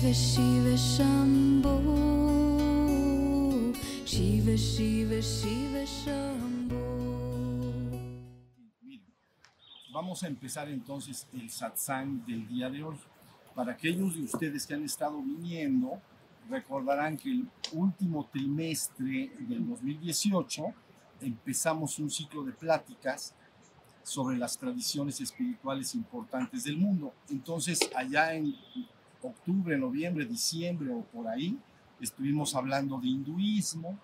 Shiva Shiva Shambho Shiva Shiva Shiva Shambho vamos a empezar entonces el satsang del día de hoy. Para aquellos de ustedes que han estado viniendo, recordarán que el último trimestre del 2018 empezamos un ciclo de pláticas sobre las tradiciones espirituales importantes del mundo. Entonces, allá en octubre, noviembre, diciembre o por ahí, estuvimos hablando de hinduismo.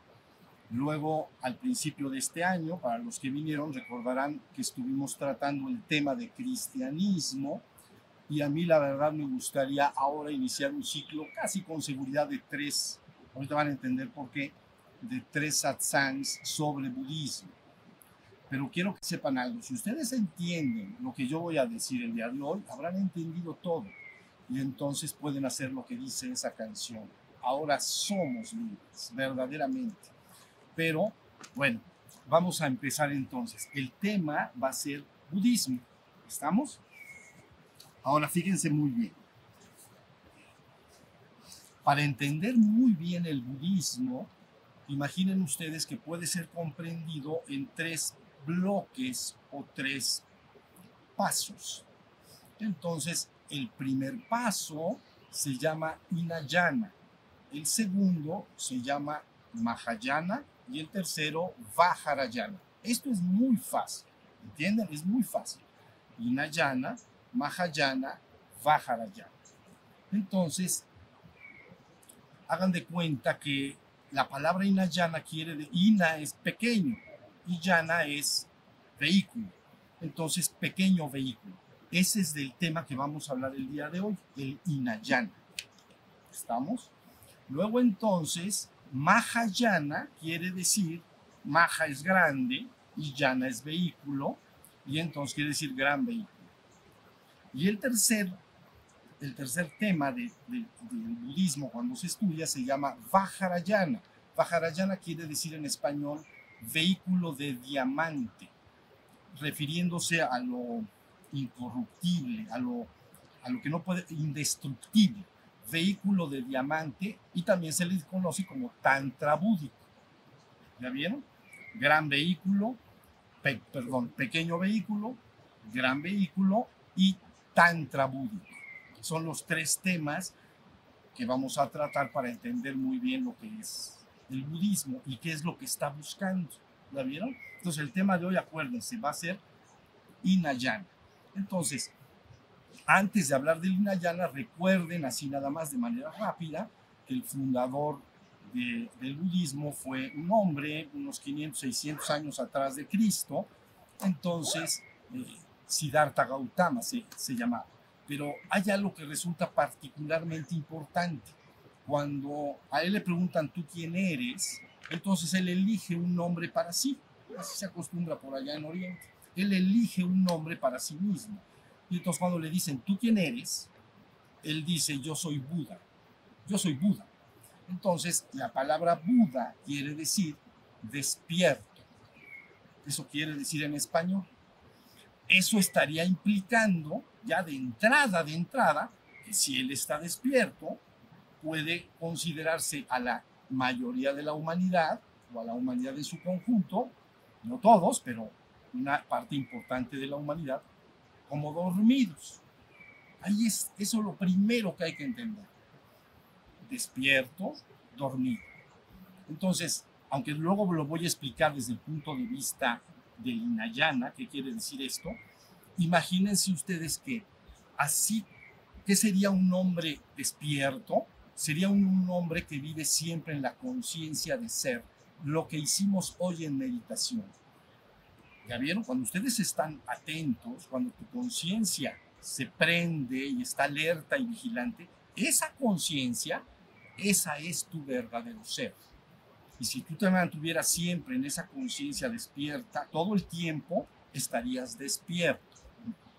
Luego, al principio de este año, para los que vinieron, recordarán que estuvimos tratando el tema de cristianismo. Y a mí, la verdad, me gustaría ahora iniciar un ciclo casi con seguridad de tres, ahorita van a entender por qué, de tres satsangs sobre budismo. Pero quiero que sepan algo, si ustedes entienden lo que yo voy a decir el día de hoy, habrán entendido todo y entonces pueden hacer lo que dice esa canción. Ahora somos libres, verdaderamente. Pero bueno, vamos a empezar entonces. El tema va a ser budismo. ¿Estamos? Ahora fíjense muy bien. Para entender muy bien el budismo, imaginen ustedes que puede ser comprendido en tres bloques o tres pasos. Entonces, el primer paso se llama Inayana, el segundo se llama Mahayana y el tercero Vajarayana. Esto es muy fácil, ¿entienden? Es muy fácil. Inayana, Mahayana, Vajarayana. Entonces, hagan de cuenta que la palabra Inayana quiere de Ina es pequeño y Yana es vehículo. Entonces, pequeño vehículo. Ese es del tema que vamos a hablar el día de hoy, el Inayana. ¿Estamos? Luego entonces, Mahayana quiere decir, Maha es grande y Yana es vehículo, y entonces quiere decir gran vehículo. Y el tercer, el tercer tema de, de, del budismo cuando se estudia se llama Vajarayana. Vajarayana quiere decir en español vehículo de diamante, refiriéndose a lo incorruptible, a lo, a lo que no puede, indestructible, vehículo de diamante y también se le conoce como tantra búdico. ¿Ya vieron? Gran vehículo, pe, perdón, pequeño vehículo, gran vehículo y tantra búdico. Son los tres temas que vamos a tratar para entender muy bien lo que es el budismo y qué es lo que está buscando. ¿La vieron? Entonces el tema de hoy, acuérdense, va a ser Inayana. Entonces, antes de hablar del Inayana, recuerden así nada más de manera rápida que el fundador de, del budismo fue un hombre unos 500, 600 años atrás de Cristo. Entonces, eh, Siddhartha Gautama se, se llamaba. Pero hay algo que resulta particularmente importante. Cuando a él le preguntan tú quién eres, entonces él elige un nombre para sí. Así se acostumbra por allá en Oriente. Él elige un nombre para sí mismo. Y entonces cuando le dicen tú quién eres, él dice yo soy Buda. Yo soy Buda. Entonces la palabra Buda quiere decir despierto. Eso quiere decir en español. Eso estaría implicando ya de entrada, de entrada, que si él está despierto, puede considerarse a la mayoría de la humanidad o a la humanidad en su conjunto, no todos, pero una parte importante de la humanidad, como dormidos. Ahí es eso lo primero que hay que entender. Despierto, dormido. Entonces, aunque luego lo voy a explicar desde el punto de vista del Inayana, ¿qué quiere decir esto? Imagínense ustedes que así, ¿qué sería un hombre despierto? Sería un, un hombre que vive siempre en la conciencia de ser, lo que hicimos hoy en meditación. ¿Ya vieron? Cuando ustedes están atentos, cuando tu conciencia se prende y está alerta y vigilante, esa conciencia, esa es tu verdadero ser. Y si tú te mantuvieras siempre en esa conciencia despierta, todo el tiempo estarías despierto.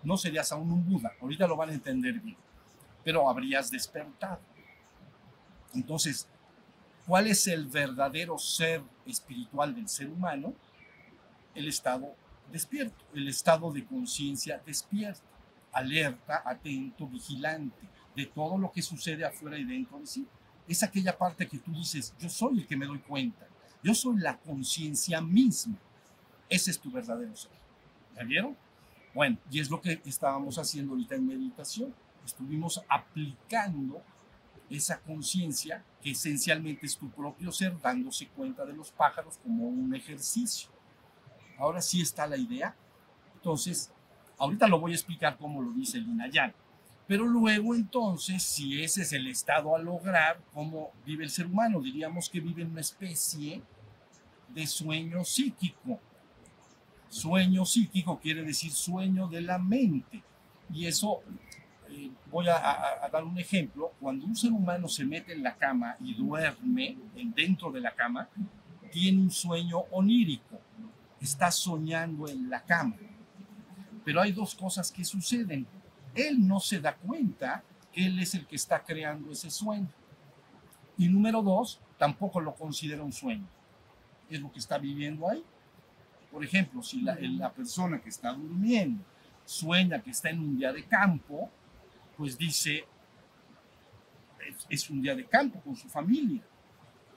No serías aún un Buda, ahorita lo van a entender bien, pero habrías despertado. Entonces, ¿cuál es el verdadero ser espiritual del ser humano? El estado despierto, el estado de conciencia despierto, alerta, atento, vigilante. de todo lo que sucede afuera y dentro de sí. Es aquella parte que tú dices, yo soy el que me doy cuenta, yo soy la conciencia misma. Ese es tu verdadero ser. ¿Ya vieron? Bueno, y es lo que estábamos haciendo ahorita en meditación. Estuvimos aplicando esa conciencia que esencialmente es tu propio ser, dándose cuenta de los pájaros como un ejercicio. Ahora sí está la idea. Entonces, ahorita lo voy a explicar cómo lo dice el. Pero luego entonces, si ese es el estado a lograr, cómo vive el ser humano, diríamos que vive en una especie de sueño psíquico. Sueño psíquico quiere decir sueño de la mente. Y eso, eh, voy a, dar un ejemplo, cuando un ser humano se mete en la cama y duerme dentro de la cama, tiene un sueño onírico, está soñando en la cama. Pero hay dos cosas que suceden él no se da cuenta que él es el que está creando ese sueño. Y número dos, tampoco lo considera un sueño. Es lo que está viviendo ahí. Por ejemplo, si la, la persona que está durmiendo sueña que está en un día de campo, pues dice, es, es un día de campo con su familia.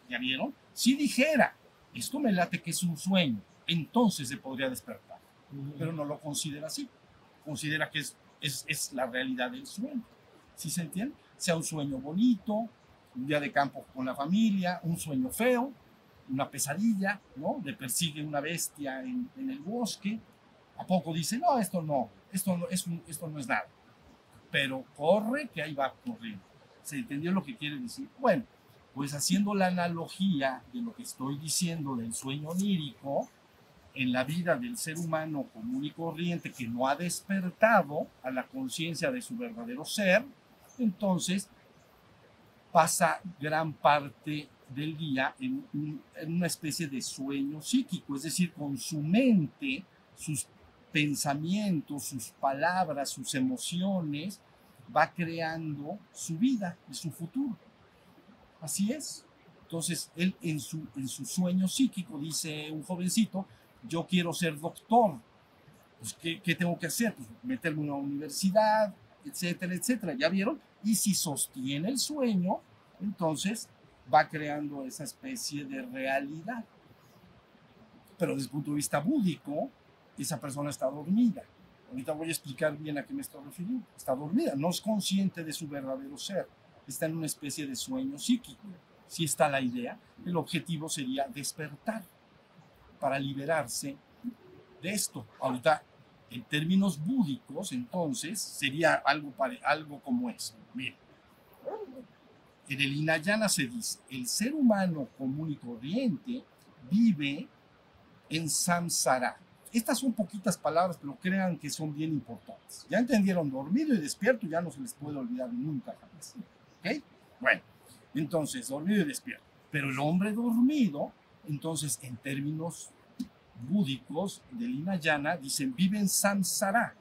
¿Ya vieron? Si dijera, esto me late que es un sueño, entonces se podría despertar. Pero no lo considera así. Considera que es es, es la realidad del sueño. ¿Sí se entiende? Sea un sueño bonito, un día de campo con la familia, un sueño feo, una pesadilla, ¿no? Le persigue una bestia en, en el bosque. ¿A poco dice, no, esto no, esto no, es un, esto no es nada? Pero corre que ahí va corriendo. ¿Se entendió lo que quiere decir? Bueno, pues haciendo la analogía de lo que estoy diciendo del sueño onírico, en la vida del ser humano común y corriente que no ha despertado a la conciencia de su verdadero ser, entonces pasa gran parte del día en, una especie de sueño psíquico, es decir, con su mente, sus pensamientos, sus palabras, sus emociones, va creando su vida y su futuro. Así es. Entonces, él en su, en su sueño psíquico, dice un jovencito, yo quiero ser doctor. Pues, ¿qué, ¿qué, tengo que hacer? Pues meterme en una universidad, etcétera, etcétera. ¿Ya vieron? Y si sostiene el sueño, entonces va creando esa especie de realidad. Pero desde el punto de vista búdico, esa persona está dormida. Ahorita voy a explicar bien a qué me estoy refiriendo. Está dormida, no es consciente de su verdadero ser. Está en una especie de sueño psíquico. Si está la idea, el objetivo sería despertar para liberarse de esto. Ahorita, en términos búdicos, entonces, sería algo, para, algo como esto. Miren, en el Hinayana se dice, el ser humano común y corriente vive en samsara. Estas son poquitas palabras, pero crean que son bien importantes. Ya entendieron, dormido y despierto ya no se les puede olvidar nunca jamás. ¿Ok? Bueno, entonces, dormido y despierto. Pero el hombre dormido entonces, en términos búdicos del Hinayana, dicen viven samsara.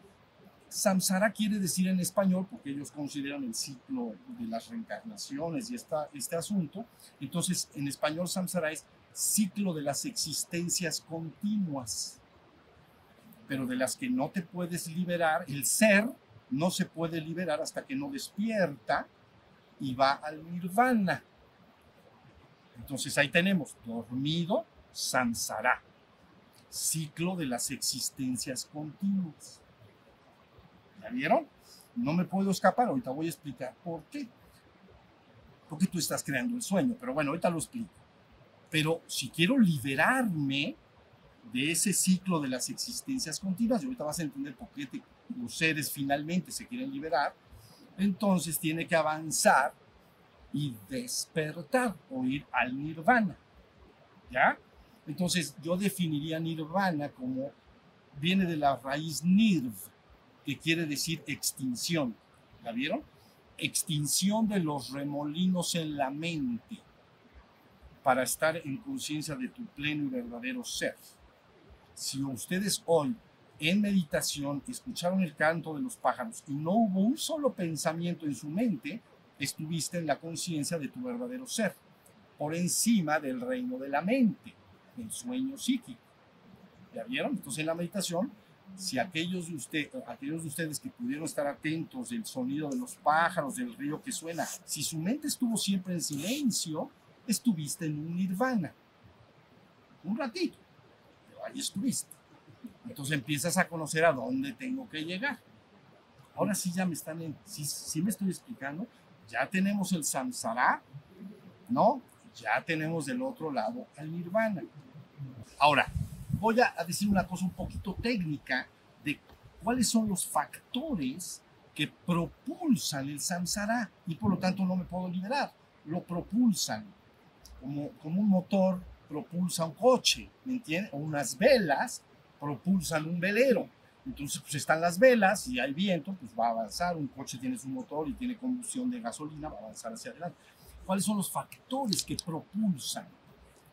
Samsara quiere decir en español, porque ellos consideran el ciclo de las reencarnaciones y esta, este asunto. Entonces, en español, samsara es ciclo de las existencias continuas, pero de las que no te puedes liberar. El ser no se puede liberar hasta que no despierta y va al nirvana. Entonces ahí tenemos dormido, samsara, ciclo de las existencias continuas. ¿Ya vieron? No me puedo escapar, ahorita voy a explicar por qué. Porque tú estás creando el sueño, pero bueno, ahorita lo explico. Pero si quiero liberarme de ese ciclo de las existencias continuas, y ahorita vas a entender por qué te, los seres finalmente se quieren liberar, entonces tiene que avanzar y despertar o ir al nirvana. ¿Ya? Entonces yo definiría nirvana como viene de la raíz nirv, que quiere decir extinción. ¿La vieron? Extinción de los remolinos en la mente para estar en conciencia de tu pleno y verdadero ser. Si ustedes hoy en meditación escucharon el canto de los pájaros y no hubo un solo pensamiento en su mente, estuviste en la conciencia de tu verdadero ser, por encima del reino de la mente, el sueño psíquico. ¿Ya vieron? Entonces en la meditación si aquellos de, usted, aquellos de ustedes que pudieron estar atentos del sonido de los pájaros, del río que suena, si su mente estuvo siempre en silencio, estuviste en un nirvana. Un ratito, pero ahí estuviste. Entonces empiezas a conocer a dónde tengo que llegar. Ahora sí ya me están, en, sí, sí me estoy explicando, ya tenemos el samsara, ¿no? Ya tenemos del otro lado al nirvana. Ahora, voy a decir una cosa un poquito técnica de cuáles son los factores que propulsan el samsara y por lo tanto no me puedo liberar. Lo propulsan como, como un motor propulsa un coche, ¿me entiendes? O unas velas propulsan un velero. Entonces, pues están las velas y hay viento, pues va a avanzar. Un coche tiene su motor y tiene combustión de gasolina, va a avanzar hacia adelante. ¿Cuáles son los factores que propulsan?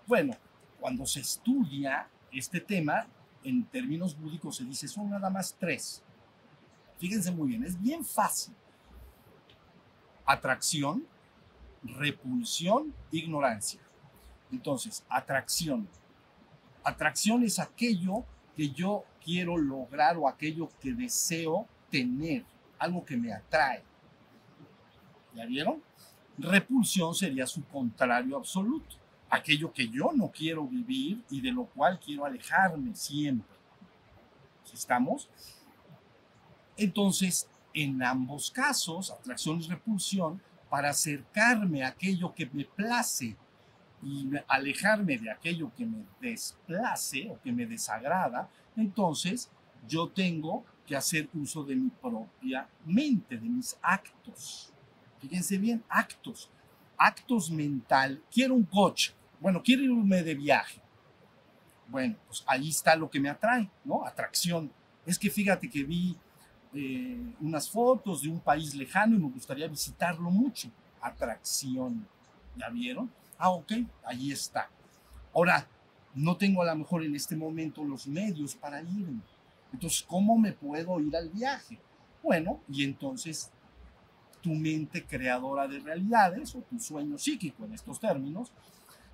Bueno, cuando se estudia este tema, en términos búdicos se dice, son nada más tres. Fíjense muy bien, es bien fácil. Atracción, repulsión, ignorancia. Entonces, atracción. Atracción es aquello que yo quiero lograr o aquello que deseo tener, algo que me atrae. ¿Ya vieron? Repulsión sería su contrario absoluto, aquello que yo no quiero vivir y de lo cual quiero alejarme siempre. ¿Estamos? Entonces, en ambos casos, atracción y repulsión, para acercarme a aquello que me place y alejarme de aquello que me desplace o que me desagrada, entonces yo tengo que hacer uso de mi propia mente, de mis actos. Fíjense bien, actos. Actos mental. Quiero un coche. Bueno, quiero irme de viaje. Bueno, pues ahí está lo que me atrae, ¿no? Atracción. Es que fíjate que vi eh, unas fotos de un país lejano y me gustaría visitarlo mucho. Atracción. ¿Ya vieron? Ah, ok, ahí está. Ahora, no tengo a lo mejor en este momento los medios para irme. Entonces, ¿cómo me puedo ir al viaje? Bueno, y entonces tu mente creadora de realidades o tu sueño psíquico en estos términos,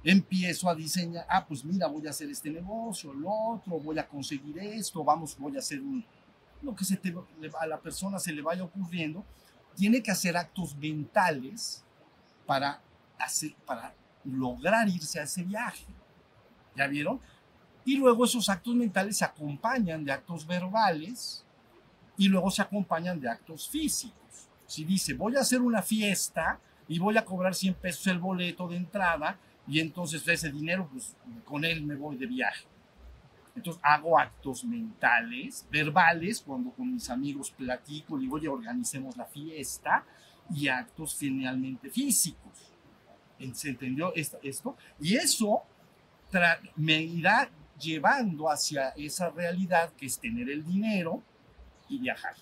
empiezo a diseñar, ah, pues mira, voy a hacer este negocio, lo otro, voy a conseguir esto, vamos, voy a hacer un, lo que se te, a la persona se le vaya ocurriendo, tiene que hacer actos mentales para, hacer, para lograr irse a ese viaje. ¿Ya vieron? Y luego esos actos mentales se acompañan de actos verbales y luego se acompañan de actos físicos. Si dice, voy a hacer una fiesta y voy a cobrar 100 pesos el boleto de entrada y entonces ese dinero, pues con él me voy de viaje. Entonces hago actos mentales, verbales, cuando con mis amigos platico, digo, oye, organicemos la fiesta, y actos finalmente físicos. ¿Se entendió esto? Y eso me irá llevando hacia esa realidad que es tener el dinero y viajar.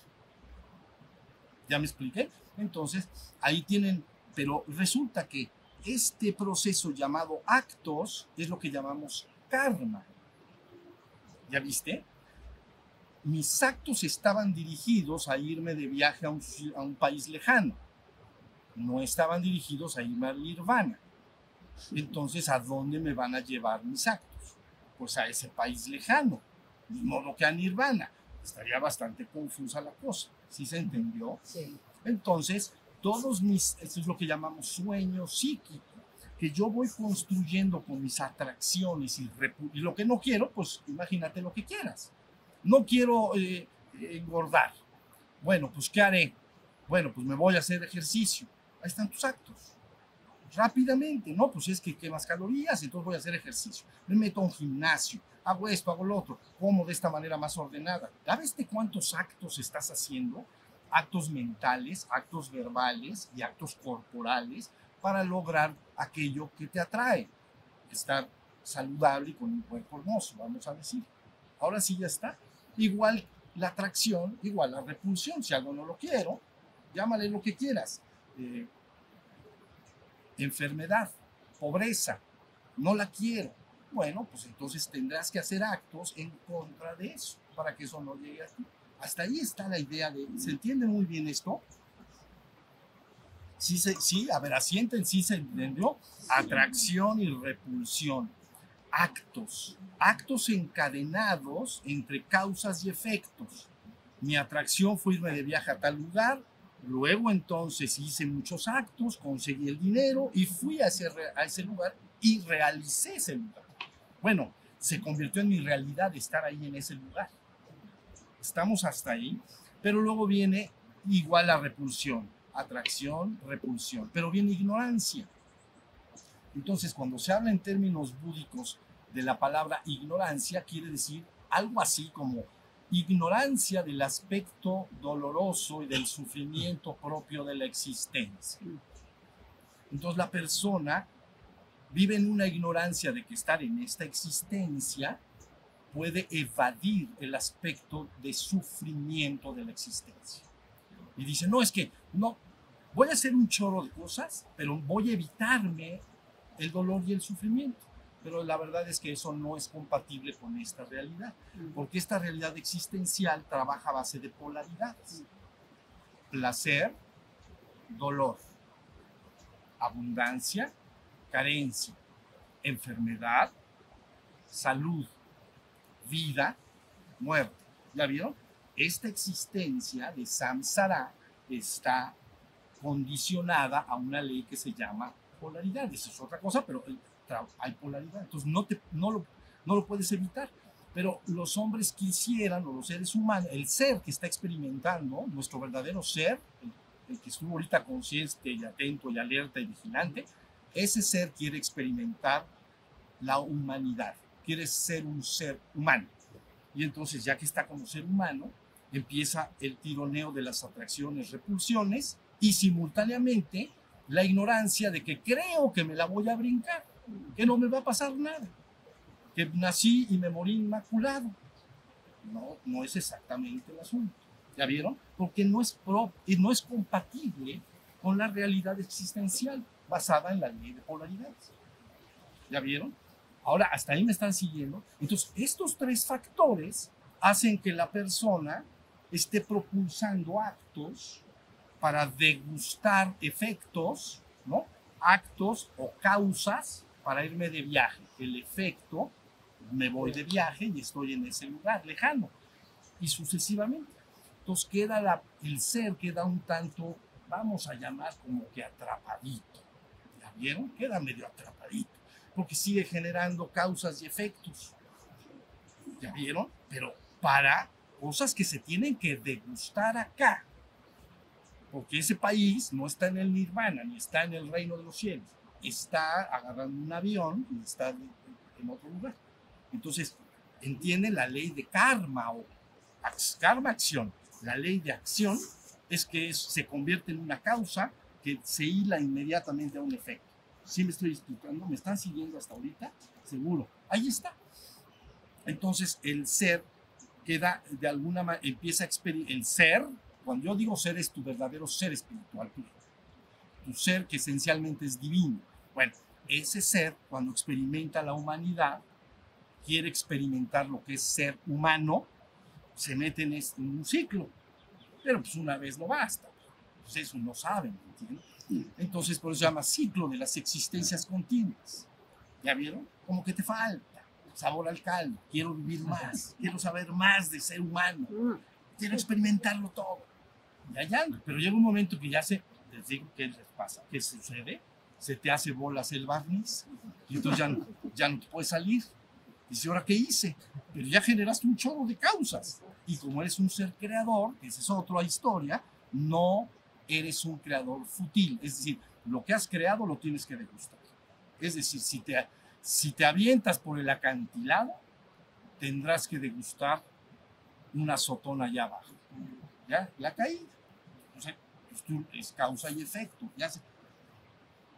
¿Ya me expliqué? Entonces, ahí tienen, pero resulta que este proceso llamado actos es lo que llamamos karma. ¿Ya viste? Mis actos estaban dirigidos a irme de viaje a un, país lejano. No estaban dirigidos a irme al nirvana. Entonces, ¿a dónde me van a llevar mis actos? Pues a ese país lejano, de modo que a Nirvana. Estaría bastante confusa la cosa, ¿sí se entendió? Sí. Entonces, todos mis, esto es lo que llamamos sueño psíquico, que yo voy construyendo con mis atracciones y, y lo que no quiero, pues imagínate lo que quieras. No quiero eh, engordar. Bueno, pues ¿qué haré? Bueno, pues me voy a hacer ejercicio. Ahí están tus actos rápidamente, no, pues es que quemas calorías, entonces voy a hacer ejercicio, me meto a un gimnasio, hago esto, hago lo otro, como de esta manera más ordenada. ¿Sabes de cuántos actos estás haciendo? Actos mentales, actos verbales y actos corporales para lograr aquello que te atrae. Estar saludable y con un cuerpo hermoso, vamos a decir. Ahora sí ya está. Igual la atracción, igual la repulsión. Si algo no lo quiero, llámale lo que quieras. Eh, enfermedad, pobreza, no la quiero. Bueno, pues entonces tendrás que hacer actos en contra de eso para que eso no llegue a ti. Hasta ahí está la idea de, ¿se entiende muy bien esto? Sí, sí, a ver, asienten, sí se entendió. Atracción y repulsión. actos, actos encadenados entre causas y efectos. Mi atracción fue irme de viaje a tal lugar, luego entonces hice muchos actos, conseguí el dinero y fui a a ese lugar y realicé ese lugar. Bueno, se convirtió en mi realidad estar ahí en ese lugar. Estamos hasta ahí, pero luego viene igual la repulsión, atracción, repulsión, pero viene ignorancia. Entonces, cuando se habla en términos búdicos de la palabra ignorancia, quiere decir algo así como ignorancia del aspecto doloroso y del sufrimiento propio de la existencia. Entonces, la persona vive en una ignorancia de que estar en esta existencia puede evadir el aspecto de sufrimiento de la existencia. Y dice, no, es que no, voy a hacer un chorro de cosas, pero voy a evitarme el dolor y el sufrimiento. Pero la verdad es que eso no es compatible con esta realidad, porque esta realidad existencial trabaja a base de polaridades. Placer, dolor, abundancia, carencia, enfermedad, salud, vida, muerte. ¿Ya vieron? Esta existencia de samsara está condicionada a una ley que se llama polaridad. Eso es otra cosa, pero hay polaridad. Entonces no, te, no, lo, no lo puedes evitar. Pero los hombres quisieran, o los seres humanos, el ser que está experimentando, nuestro verdadero ser, el, el que estuvo ahorita consciente y atento y alerta y vigilante, ese ser quiere experimentar la humanidad, quiere ser un ser humano. Y entonces, ya que está como ser humano, empieza el tironeo de las atracciones, repulsiones y simultáneamente la ignorancia de que creo que me la voy a brincar, que no me va a pasar nada, que nací y me morí inmaculado. No, no es exactamente el asunto. ¿Ya vieron? Porque no es, no es compatible con la realidad existencial basada en la ley de polaridades. ¿Ya vieron? Ahora, hasta ahí me están siguiendo. Entonces, estos tres factores hacen que la persona esté propulsando actos para degustar efectos, ¿no? Actos o causas para irme de viaje. El efecto, me voy de viaje y estoy en ese lugar lejano. Y sucesivamente. Entonces queda la, el ser, queda un tanto, vamos a llamar como que atrapadito. ¿Ya vieron? Queda medio atrapadito. Porque sigue generando causas y efectos. ¿Ya vieron? Pero para cosas que se tienen que degustar acá. Porque ese país no está en el nirvana, ni está en el reino de los cielos. Está agarrando un avión y está en otro lugar. Entonces, entiende la ley de karma o karma acción. La ley de acción es que se convierte en una causa que se hila inmediatamente a un efecto. ¿Sí me estoy explicando? ¿Me están siguiendo hasta ahorita? Seguro. Ahí está. Entonces, el ser queda de alguna manera, empieza a experimentar, el ser, cuando yo digo ser es tu verdadero ser espiritual, tu, ser que esencialmente es divino. Bueno, ese ser, cuando experimenta la humanidad, quiere experimentar lo que es ser humano, se mete en, este, en un ciclo. Pero pues una vez no basta. Pues eso no saben, ¿entiendes? Entonces, por eso se llama ciclo de las existencias continuas. ¿Ya vieron? Como que te falta sabor al caldo, quiero vivir más, quiero saber más de ser humano, quiero experimentarlo todo. Ya, ya, pero llega un momento que ya se, les digo qué les pasa, qué sucede, se te hace bolas el barniz y entonces ya no, ya no te puedes salir. Dice, ¿ahora qué hice? Pero ya generaste un chorro de causas. Y como eres un ser creador, que esa es otra historia, no eres un creador fútil. Es decir, lo que has creado lo tienes que degustar. Es decir, si te, si te avientas por el acantilado, tendrás que degustar una sotona allá abajo. ¿Ya? La caída. O sea, es causa y efecto.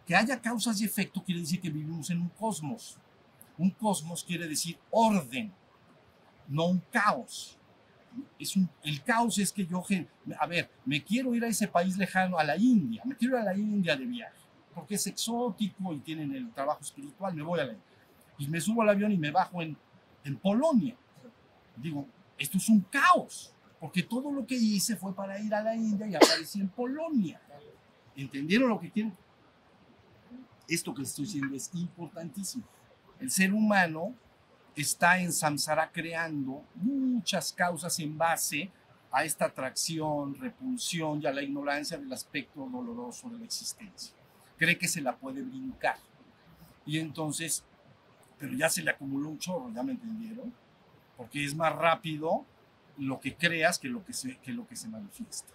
Que haya causas y efecto quiere decir que vivimos en un cosmos. Un cosmos quiere decir orden, no un caos. Es un, el caos es que yo, a ver, me quiero ir a ese país lejano, a la India, me quiero ir a la India de viaje porque es exótico y tienen el trabajo espiritual, me voy a la Y me subo al avión y me bajo en, en Polonia. Digo, esto es un caos, porque todo lo que hice fue para ir a la India y aparecí en Polonia. ¿Entendieron lo que quieren? Esto que estoy diciendo es importantísimo. El ser humano está en samsara creando muchas causas en base a esta atracción, repulsión y a la ignorancia del aspecto doloroso de la existencia. Cree que se la puede brincar. Y entonces, pero ya se le acumuló un chorro, ¿ya me entendieron? Porque es más rápido lo que creas que lo que se, que lo que se manifiesta.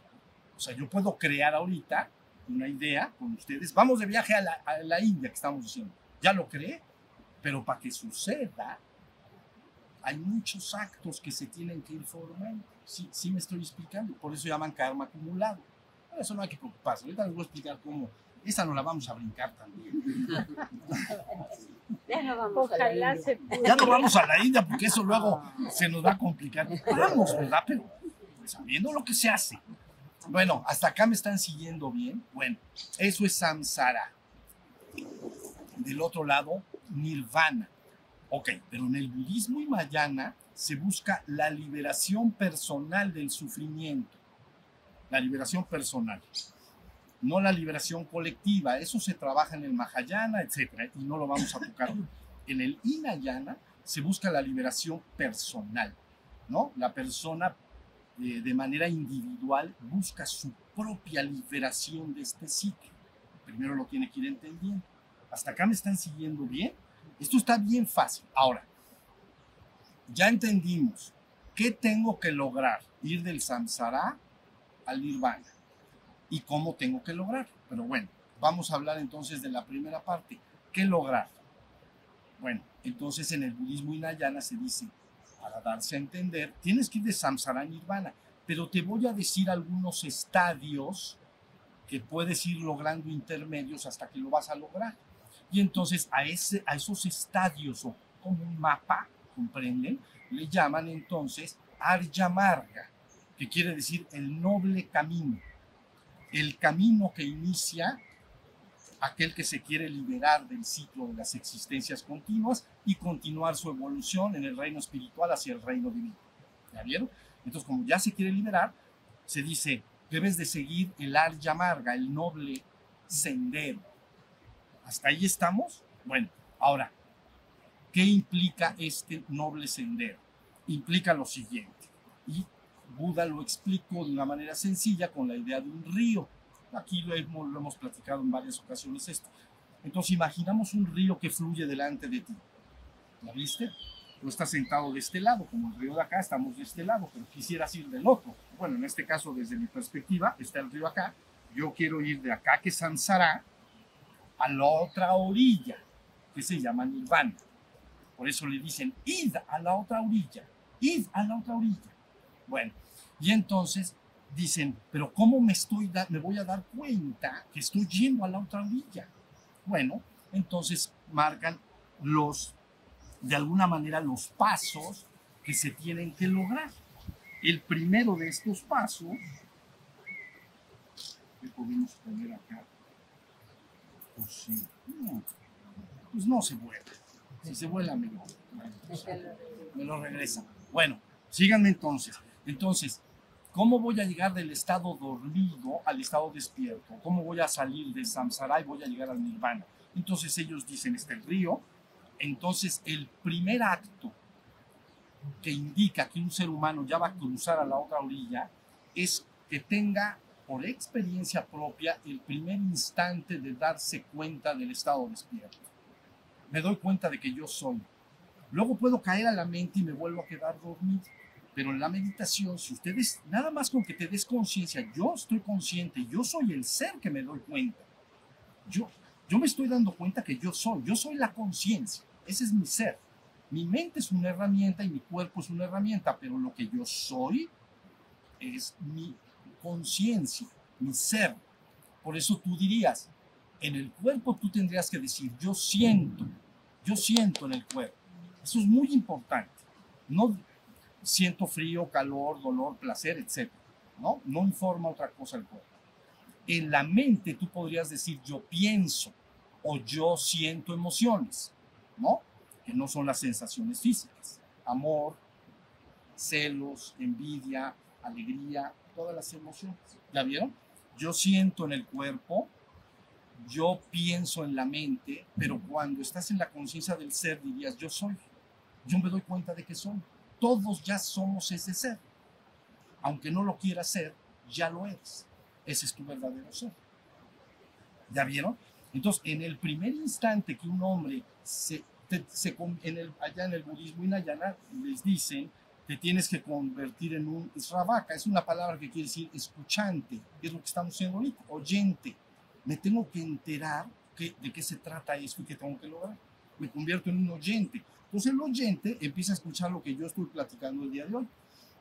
O sea, yo puedo crear ahorita una idea con ustedes. Vamos de viaje a la, a la India, que estamos diciendo. Ya lo creé, pero para que suceda, hay muchos actos que se tienen que ir formando. Sí, sí me estoy explicando. Por eso llaman karma acumulado. Por eso no hay que preocuparse. Ahorita les voy a explicar cómo. Esa no la vamos a brincar también. Ya no vamos a la India. Ya no vamos a la India porque eso luego se nos va a complicar. Vamos, ¿verdad? Pero sabiendo lo que se hace. Bueno, hasta acá me están siguiendo bien. Bueno, eso es samsara. Del otro lado, nirvana. Ok, pero en el budismo himayana se busca la liberación personal del sufrimiento. La liberación personal. No la liberación colectiva. Eso se trabaja en el Mahayana, etc. Y no lo vamos a tocar. En el Hinayana se busca la liberación personal. ¿no? La persona eh, de manera individual busca su propia liberación de este ciclo. Primero lo tiene que ir entendiendo. ¿Hasta acá me están siguiendo bien? Esto está bien fácil. Ahora, ya entendimos qué tengo que lograr, ir del samsara al nirvana y cómo tengo que lograr. Pero bueno, vamos a hablar entonces de la primera parte. ¿Qué lograr? Bueno, entonces en el budismo hinayana se dice, para darse a entender, tienes que ir de samsara a nirvana, pero te voy a decir algunos estadios que puedes ir logrando intermedios hasta que lo vas a lograr. Y entonces a, ese, a esos estadios o como un mapa, ¿comprenden? Le llaman entonces Arya Marga, que quiere decir el noble camino. El camino que inicia aquel que se quiere liberar del ciclo de las existencias continuas y continuar su evolución en el reino espiritual hacia el reino divino. ¿Ya vieron? Entonces, como ya se quiere liberar, se dice, debes de seguir el Arya Marga, el noble sendero. ¿Hasta ahí estamos? Bueno, ahora, ¿qué implica este noble sendero? Implica lo siguiente, y Buda lo explicó de una manera sencilla con la idea de un río. Aquí lo hemos, platicado en varias ocasiones esto. Entonces imaginamos un río que fluye delante de ti. ¿La viste? Tú estás sentado de este lado, como el río de acá, estamos de este lado, pero quisieras ir del otro. Bueno, en este caso, desde mi perspectiva, está el río acá. Yo quiero ir de acá, que es Samsara, a la otra orilla, que se llama Nirvana. Por eso le dicen, id a la otra orilla, id a la otra orilla. Bueno, y entonces dicen, pero ¿cómo me, estoy me voy a dar cuenta que estoy yendo a la otra orilla? Bueno, entonces marcan los, de alguna manera, los pasos que se tienen que lograr. El primero de estos pasos, ¿qué podemos poner acá? Pues sí, pues no se vuela. Si se vuela, me lo, me lo regresa. Bueno, síganme entonces. Entonces, ¿cómo voy a llegar del estado dormido al estado despierto? ¿Cómo voy a salir de samsara y voy a llegar al nirvana? Entonces ellos dicen, este el río. Entonces el primer acto que indica que un ser humano ya va a cruzar a la otra orilla es que tenga por experiencia propia el primer instante de darse cuenta del estado despierto. Me doy cuenta de que yo soy. Luego puedo caer a la mente y me vuelvo a quedar dormido. Pero en la meditación, si ustedes, nada más con que te des conciencia, yo estoy consciente, yo soy el ser que me doy cuenta. Yo, yo me estoy dando cuenta que yo soy, yo soy la conciencia, ese es mi ser. Mi mente es una herramienta y mi cuerpo es una herramienta, pero lo que yo soy es mi conciencia, mi ser. Por eso tú dirías, en el cuerpo tú tendrías que decir, yo siento, yo siento en el cuerpo. Eso es muy importante. No siento frío, calor, dolor, placer, etc. ¿no? no informa otra cosa el cuerpo. En la mente tú podrías decir yo pienso o yo siento emociones, ¿no? Que no son las sensaciones físicas. Amor, celos, envidia, alegría, todas las emociones. ¿Ya vieron? Yo siento en el cuerpo, yo pienso en la mente, pero cuando estás en la conciencia del ser dirías yo soy. Yo me doy cuenta de que soy. Todos ya somos ese ser. Aunque no lo quieras ser, ya lo eres. Ese es tu verdadero ser. ¿Ya vieron? Entonces, en el primer instante que un hombre se, se en el, allá en el budismo inayana les dicen te tienes que convertir en un Sravaka, es una palabra que quiere decir escuchante, es lo que estamos haciendo ahorita, oyente. Me tengo que enterar que, de qué se trata esto y qué tengo que lograr. Me convierto en un oyente. Entonces el oyente empieza a escuchar lo que yo estoy platicando el día de hoy.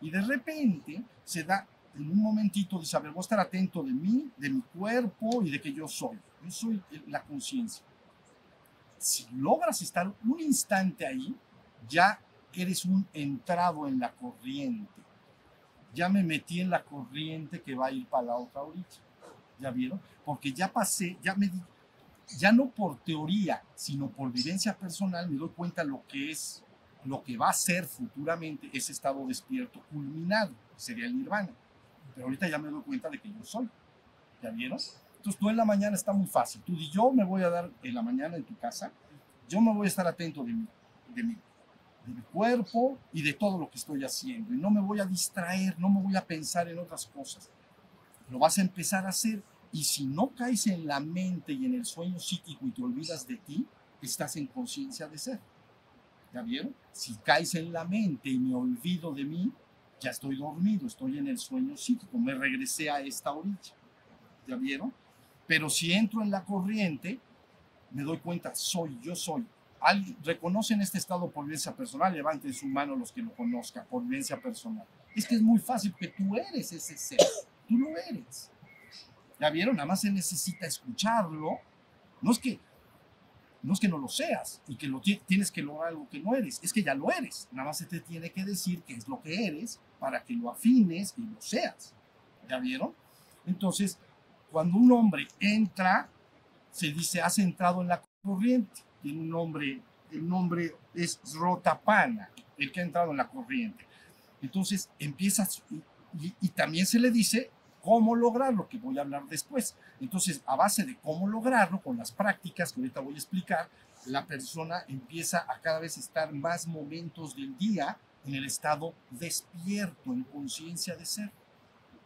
Y de repente se da en un momentito, dice, a ver, voy a estar atento de mí, de mi cuerpo y de que yo soy. Yo soy la conciencia. Si logras estar un instante ahí, ya eres un entrado en la corriente. Ya me metí en la corriente que va a ir para la otra orilla. ¿Ya vieron? Porque ya pasé, ya me di, ya no por teoría, sino por vivencia personal, me doy cuenta lo que es, lo que va a ser futuramente ese estado despierto culminado, sería el nirvana. Pero ahorita ya me doy cuenta de que yo soy. ¿Ya vieron? Entonces tú en la mañana está muy fácil. Tú y yo me voy a dar en la mañana en tu casa, yo me voy a estar atento de mi, de mi, de cuerpo y de todo lo que estoy haciendo. Y no me voy a distraer, no me voy a pensar en otras cosas. Lo vas a empezar a hacer. Y si no caes en la mente y en el sueño psíquico y te olvidas de ti, estás en conciencia de ser. ¿Ya vieron? Si caes en la mente y me olvido de mí, ya estoy dormido, estoy en el sueño psíquico, me regresé a esta orilla. ¿Ya vieron? Pero si entro en la corriente, me doy cuenta, soy, yo soy. ¿Alguien, ¿Reconocen este estado por vivencia personal? Levanten su mano los que lo conozcan, por vivencia personal. Es que es muy fácil, porque tú eres ese ser, tú lo eres. ¿Ya vieron? Nada más se necesita escucharlo. No es que no es que no lo seas y que lo tienes que lograr algo que no eres, es que ya lo eres. Nada más se te tiene que decir qué es lo que eres para que lo afines y lo seas. ¿Ya vieron? Entonces, cuando un hombre entra, se dice, has entrado en la corriente. Tiene un nombre, el nombre es Rotapana, el que ha entrado en la corriente. Entonces, empiezas, y, y también se le dice, cómo lograrlo, que voy a hablar después. Entonces, a base de cómo lograrlo, con las prácticas que ahorita voy a explicar, la persona empieza a cada vez estar más momentos del día en el estado despierto, en conciencia de ser.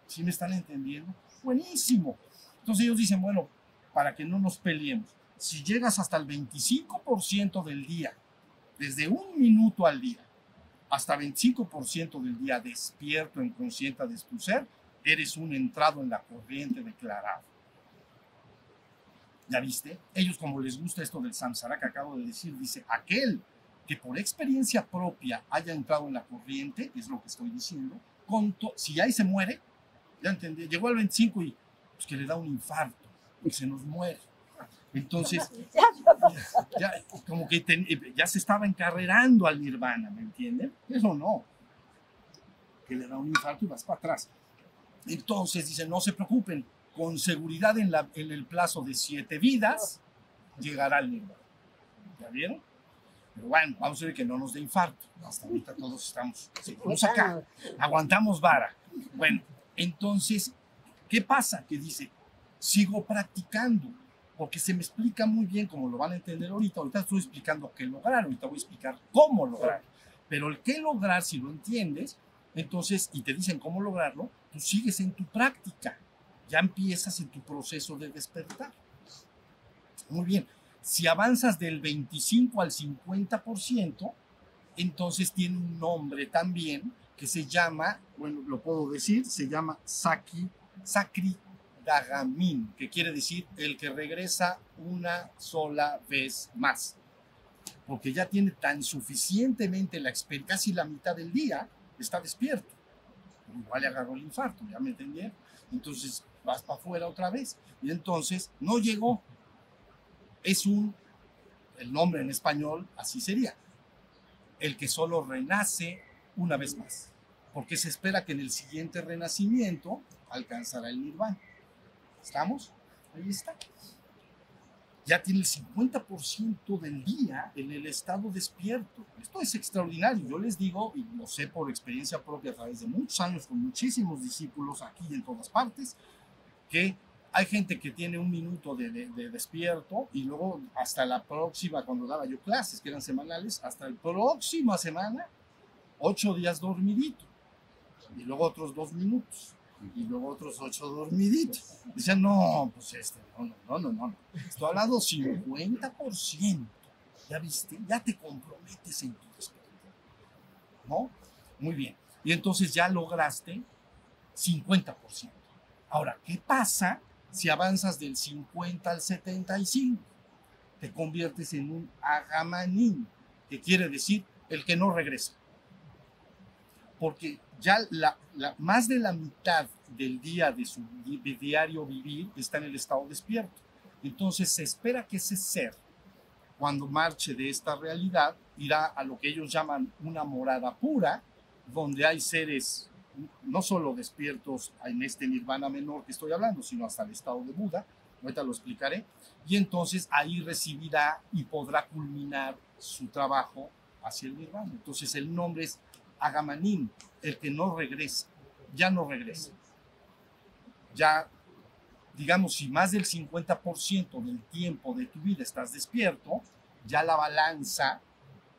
¿Sí me están entendiendo? Buenísimo. Entonces ellos dicen, bueno, para que no nos peleemos, si llegas hasta el 25% del día, desde un minuto al día, hasta 25% del día despierto en conciencia de tu ser, eres un entrado en la corriente declarado. ¿Ya viste? Ellos como les gusta esto del samsara que acabo de decir, dice, aquel que por experiencia propia haya entrado en la corriente, es lo que estoy diciendo, con si ahí se muere, ya entendí, llegó al 25 y pues que le da un infarto, y se nos muere. Entonces, ya, como que ya se estaba encarrerando al nirvana, ¿me entienden? Eso no. Que le da un infarto y vas para atrás. Entonces dice, no se preocupen, con seguridad en, la, en el plazo de siete vidas llegará el nirvana. ¿Ya vieron? Pero bueno, vamos a ver que no nos dé infarto. Hasta ahorita todos estamos, seguimos acá, aguantamos vara. Bueno, entonces, ¿qué pasa? Que dice, sigo practicando, porque se me explica muy bien, como lo van a entender ahorita. Ahorita estoy explicando qué lograr, ahorita voy a explicar cómo lograr. Pero el qué lograr, si lo entiendes, entonces, y te dicen cómo lograrlo, tú sigues en tu práctica, ya empiezas en tu proceso de despertar. Muy bien, si avanzas del 25 al 50%, entonces tiene un nombre también que se llama, bueno, lo puedo decir, se llama Saki, Sakri Dagamin, que quiere decir el que regresa una sola vez más. Porque ya tiene tan suficientemente la experiencia, casi la mitad del día, está despierto. Igual le agarró el infarto, ¿ya me entendieron? Entonces vas para afuera otra vez. Y entonces no llegó. Es un, el nombre en español así sería, el que solo renace una vez más. Porque se espera que en el siguiente renacimiento alcanzará el nirvana. ¿Estamos? Ahí está ya tiene el 50% del día en el estado despierto. Esto es extraordinario. Yo les digo, y lo sé por experiencia propia a través de muchos años con muchísimos discípulos aquí y en todas partes, que Hay gente que tiene un minuto de, de- de despierto y luego hasta la próxima, cuando daba yo clases, que eran semanales, hasta la próxima semana, ocho días dormidito. Y luego otros dos minutos. Y luego otros ocho dormiditos. Dicen, no, pues este, no, no, no, no, no. Estoy hablando 50%. ¿Ya viste? Ya te comprometes en tu despierto. ¿No? Muy bien. Y entonces ya lograste 50%. Ahora, ¿qué pasa si avanzas del 50 al 75? Te conviertes en un agamanín, que quiere decir el que no regresa. Porque ya más de la mitad del día de su de diario vivir está en el estado despierto. Entonces se espera que ese ser, cuando marche de esta realidad, irá a lo que ellos llaman una morada pura, donde hay seres no solo despiertos en este nirvana menor que estoy hablando, sino hasta el estado de Buda, ahorita lo explicaré, y entonces ahí recibirá y podrá culminar su trabajo hacia el nirvana. Entonces el nombre es Agamanim, el que no regresa, ya no regresa. Ya, digamos, si más del 50% del tiempo de tu vida estás despierto, ya la balanza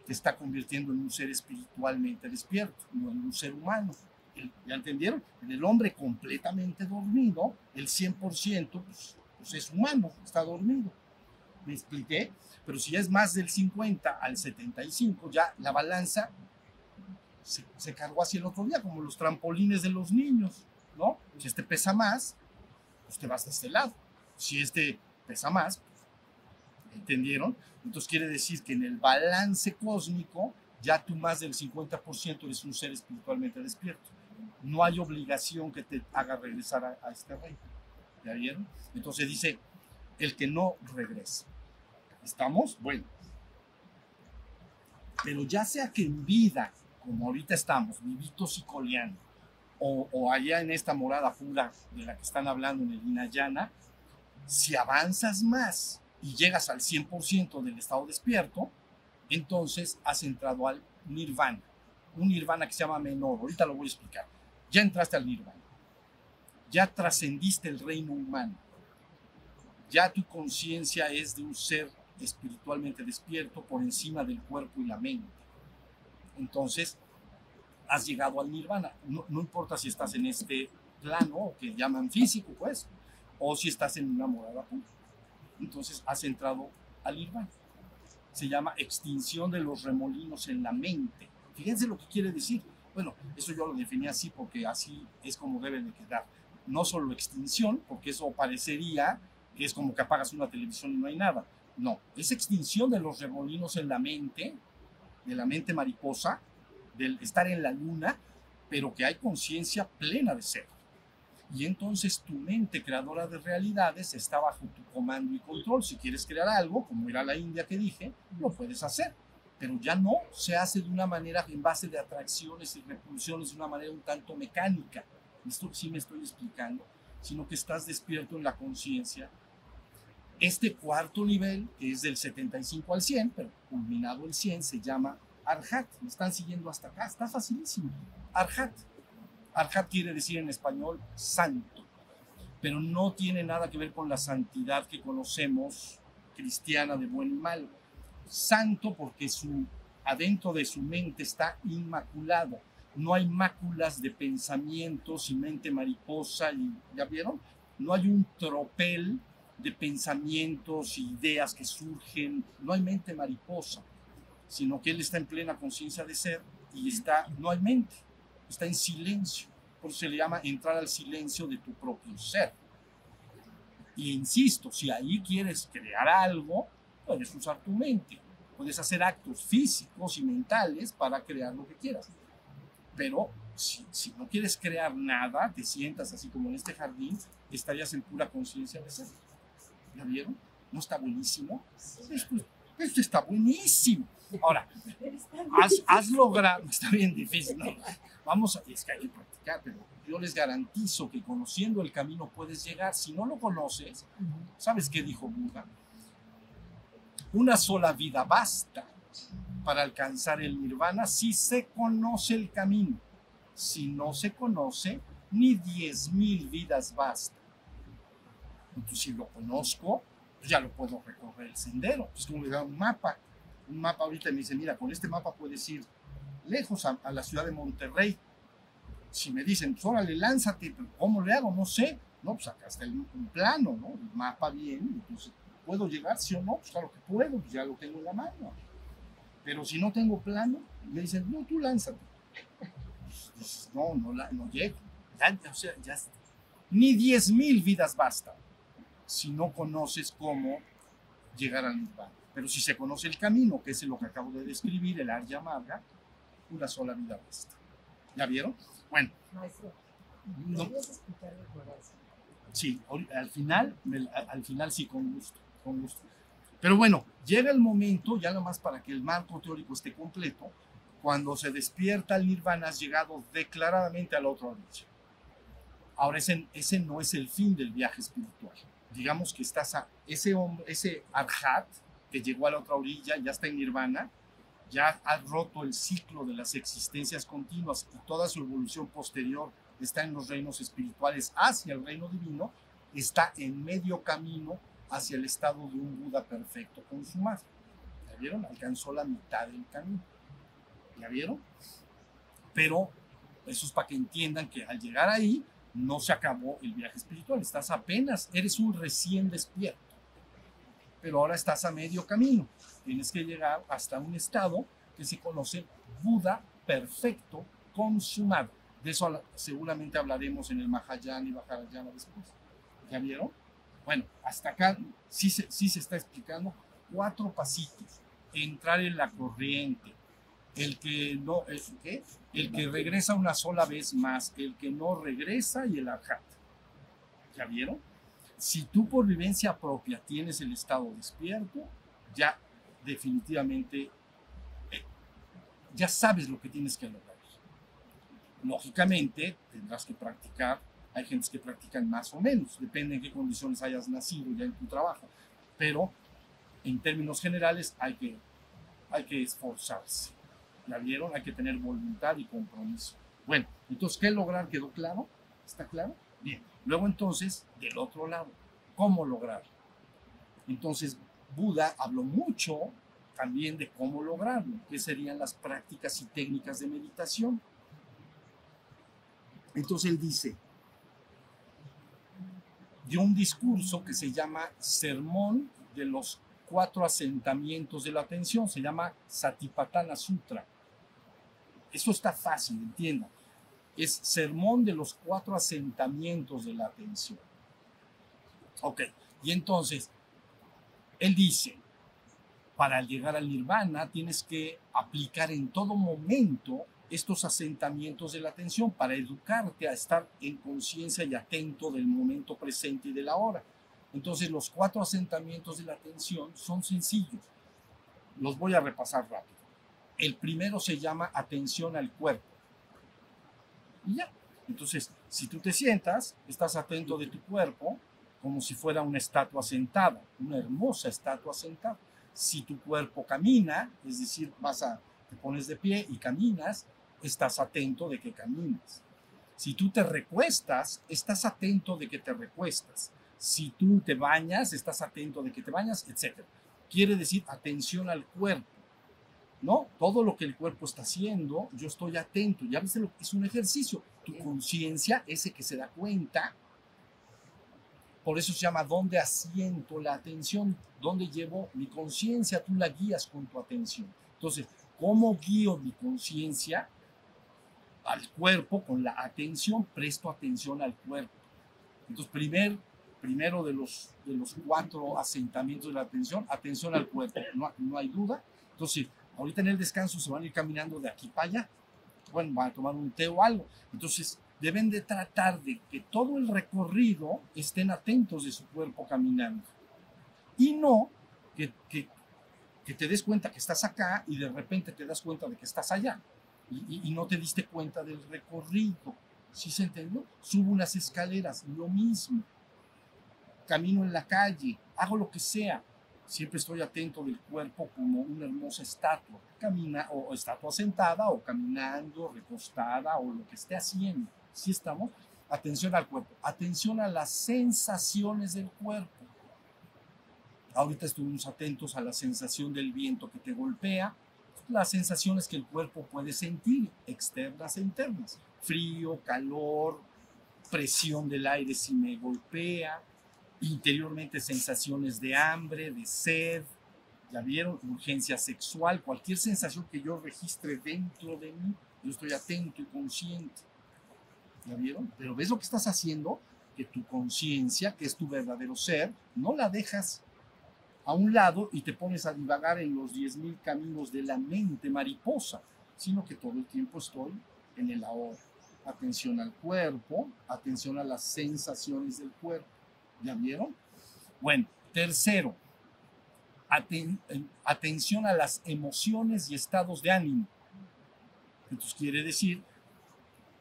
te está convirtiendo en un ser espiritualmente despierto, no en un ser humano. ¿Ya entendieron? En el hombre completamente dormido, el 100% pues, pues es humano, está dormido. ¿Me expliqué? Pero si es más del 50 al 75, ya la balanza se, cargó hacia el otro día, como los trampolines de los niños, ¿no? Si este pesa más, pues te vas de este lado. Si este pesa más, pues, ¿entendieron? Entonces quiere decir que en el balance cósmico ya tú más del 50% eres un ser espiritualmente despierto. No hay obligación que te haga regresar a, a este reino. ¿Ya vieron? Entonces dice, el que no regresa. ¿Estamos? Bueno. Pero ya sea que en vida, como ahorita estamos, vivitos y coleando, o, allá en esta morada pura de la que están hablando en el Hinayana, si avanzas más y llegas al 100% del estado despierto, entonces has entrado al nirvana. Un nirvana que se llama menor. Ahorita lo voy a explicar. Ya entraste al nirvana. Ya trascendiste el reino humano. Ya tu conciencia es de un ser espiritualmente despierto por encima del cuerpo y la mente. Entonces, has llegado al nirvana. No, importa si estás en este plano que llaman físico, pues, o si estás en una morada. Entonces, has entrado al nirvana. Se llama extinción de los remolinos en la mente. Fíjense lo que quiere decir. Bueno, eso yo lo definí así porque así es como debe de quedar. No solo extinción, porque eso parecería que es como que apagas una televisión y no hay nada. No, es extinción de los remolinos en la mente, de la mente mariposa, del estar en la luna, pero que hay conciencia plena de ser. Y entonces tu mente creadora de realidades está bajo tu comando y control. Si quieres crear algo, como ir a la India que dije, lo puedes hacer. Pero ya no se hace de una manera en base de atracciones y repulsiones, de una manera un tanto mecánica. Esto sí me estoy explicando, sino que estás despierto en la conciencia. Este cuarto nivel, que es del 75 al 100, pero culminado el 100, se llama Arhat. Me están siguiendo hasta acá, está facilísimo. Arhat. Arhat quiere decir en español santo, pero no tiene nada que ver con la santidad que conocemos cristiana de buen y mal. Santo porque su, adentro de su mente está inmaculado. No hay máculas de pensamientos y mente mariposa, y, ¿ya vieron? No hay un tropel de pensamientos y ideas que surgen, no hay mente mariposa, sino que él está en plena conciencia de ser y está, no hay mente, está en silencio. Por eso se le llama entrar al silencio de tu propio ser. Y insisto, si ahí quieres crear algo, puedes usar tu mente. Puedes hacer actos físicos y mentales para crear lo que quieras. Pero si no quieres crear nada, te sientas así como en este jardín, estarías en pura conciencia de ser. ¿Ya vieron? ¿No está buenísimo? Esto, esto está buenísimo. Ahora, has, has logrado, está bien difícil. Vamos a, es que hay que practicar, pero yo les garantizo que conociendo el camino puedes llegar. Si no lo conoces, ¿sabes qué dijo Buda? Una sola vida basta para alcanzar el nirvana si se conoce el camino. Si no se conoce, ni diez mil vidas basta. Entonces, si lo conozco, pues ya lo puedo recorrer el sendero. Es como le da un mapa. Un mapa ahorita me dice, mira, con este mapa puedes ir lejos a, la ciudad de Monterrey. Si me dicen, pues órale, lánzate, pero ¿cómo le hago? No sé. No, pues acá está el, un plano, ¿no? El mapa bien, entonces, ¿puedo llegar, sí o no? Pues claro que puedo, pues ya lo tengo en la mano. Pero si no tengo plano, me dicen, no, tú lánzate. Pues, no, no, no llego. Ya, o sea, ya. Ni 10.000 vidas bastan si no conoces cómo llegar al nirvana. Pero si se conoce el camino, que es lo que acabo de describir, el Arya Amarga, una sola vida basta. ¿Ya vieron? Bueno, Maestro, no, ¿podrías explicarme por eso? Sí, al final, al final sí, con gusto, con gusto. Pero bueno, llega el momento, ya nada más para que el marco teórico esté completo, cuando se despierta el nirvana, has llegado declaradamente a la otra orilla. Ahora, ese, ese no es el fin del viaje espiritual. Digamos que estás a ese hombre, ese arhat que llegó a la otra orilla, ya está en nirvana, ya ha roto el ciclo de las existencias continuas y toda su evolución posterior está en los reinos espirituales hacia el reino divino, está en medio camino hacia el estado de un Buda perfecto consumado. ¿Ya vieron? Alcanzó la mitad del camino. ¿Ya vieron? Pero eso es para que entiendan que al llegar ahí no se acabó el viaje espiritual, estás apenas, eres un recién despierto, pero ahora estás a medio camino, tienes que llegar hasta un estado que se conoce Buda perfecto consumado. De eso seguramente hablaremos en el Mahayana y Vajrayana después. ¿Ya vieron? Bueno, hasta acá sí se, sí se está explicando cuatro pasitos. Entrar en la corriente. El que no, el, ¿qué? el que regresa una sola vez más, el que no regresa y el arhat. ¿Ya vieron? Si tú por vivencia propia tienes el estado despierto, ya definitivamente eh, ya sabes lo que tienes que lograr. Lógicamente tendrás que practicar, hay gentes que practican más o menos, depende en qué condiciones hayas nacido ya en tu trabajo, pero en términos generales hay que, hay que esforzarse. ¿Ya vieron? Hay que tener voluntad y compromiso. Bueno, entonces, ¿qué lograr? ¿Quedó claro? ¿Está claro? Bien. Luego entonces, del otro lado, ¿cómo lograrlo? Entonces, Buda habló mucho también de cómo lograrlo, qué serían las prácticas y técnicas de meditación. Entonces él dice, dio un discurso que se llama Sermón de los cuatro asentamientos de la atención, se llama Satipatthana Sutra. Eso está fácil, entiendan. Es sermón de los cuatro asentamientos de la atención. Ok, y entonces, él dice, para llegar al nirvana tienes que aplicar en todo momento estos asentamientos de la atención para educarte a estar en conciencia y atento del momento presente y de la hora. Entonces los cuatro asentamientos de la atención son sencillos. Los voy a repasar rápido. El primero se llama atención al cuerpo. Y ya. Entonces, si tú te sientas, estás atento de tu cuerpo como si fuera una estatua sentada, una hermosa estatua sentada. Si tu cuerpo camina, es decir, vas a, te pones de pie y caminas, estás atento de que caminas. Si tú te recuestas, estás atento de que te recuestas. Si tú te bañas, estás atento de que te bañas, etc. Quiere decir atención al cuerpo. ¿No? Todo lo que el cuerpo está haciendo, yo estoy atento. Ya viste lo que es un ejercicio. Tu conciencia, ese que se da cuenta, por eso se llama dónde asiento la atención, dónde llevo mi conciencia, tú la guías con tu atención. Entonces, ¿cómo guío mi conciencia al cuerpo con la atención? Presto atención al cuerpo. Entonces, primer, primero de los, de los cuatro asentamientos de la atención, atención al cuerpo, no, no hay duda. Entonces, ahorita en el descanso se van a ir caminando de aquí para allá. Bueno, van a tomar un té o algo. Entonces, deben de tratar de que todo el recorrido estén atentos de su cuerpo caminando. Y no que, que, te des cuenta que estás acá y de repente te das cuenta de que estás allá. Y no te diste cuenta del recorrido. ¿Sí se entendió? Subo unas escaleras, lo mismo. Camino en la calle, hago lo que sea. Siempre estoy atento del cuerpo como una hermosa estatua. Camina, o, estatua sentada, o caminando, recostada, o lo que esté haciendo. ¿Sí estamos? atención al cuerpo, atención a las sensaciones del cuerpo. Ahorita estuvimos atentos a la sensación del viento que te golpea, las sensaciones que el cuerpo puede sentir, externas e internas. Frío, calor, presión del aire si me golpea, interiormente sensaciones de hambre, de sed, ya vieron, urgencia sexual, cualquier sensación que yo registre dentro de mí, yo estoy atento y consciente. ¿Ya vieron? Pero ves lo que estás haciendo, que tu conciencia, que es tu verdadero ser, no la dejas a un lado y te pones a divagar en los 10.000 caminos de la mente mariposa, sino que todo el tiempo estoy en el ahora. Atención al cuerpo, atención a las sensaciones del cuerpo. ¿Ya vieron? Bueno, tercero, eh, atención a las emociones y estados de ánimo. Entonces quiere decir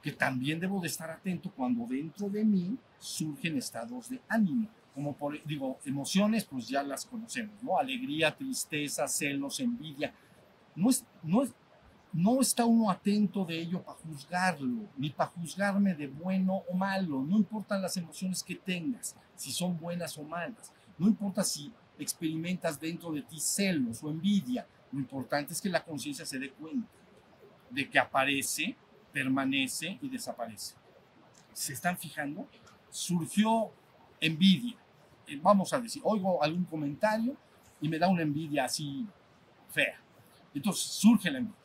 que también debo de estar atento cuando dentro de mí surgen estados de ánimo. Como por, digo, emociones, pues ya las conocemos, ¿no? Alegría, tristeza, celos, envidia. No, es, no, es, no está uno atento de ello para juzgarlo, ni para juzgarme de bueno o malo. No importan las emociones que tengas, si son buenas o malas. No importa si experimentas dentro de ti celos o envidia. Lo importante es que la conciencia se dé cuenta de que aparece, permanece y desaparece. ¿Se están fijando? Surgió envidia. Eh, Vamos a decir, oigo algún comentario y me da una envidia así fea. Entonces surge la envidia.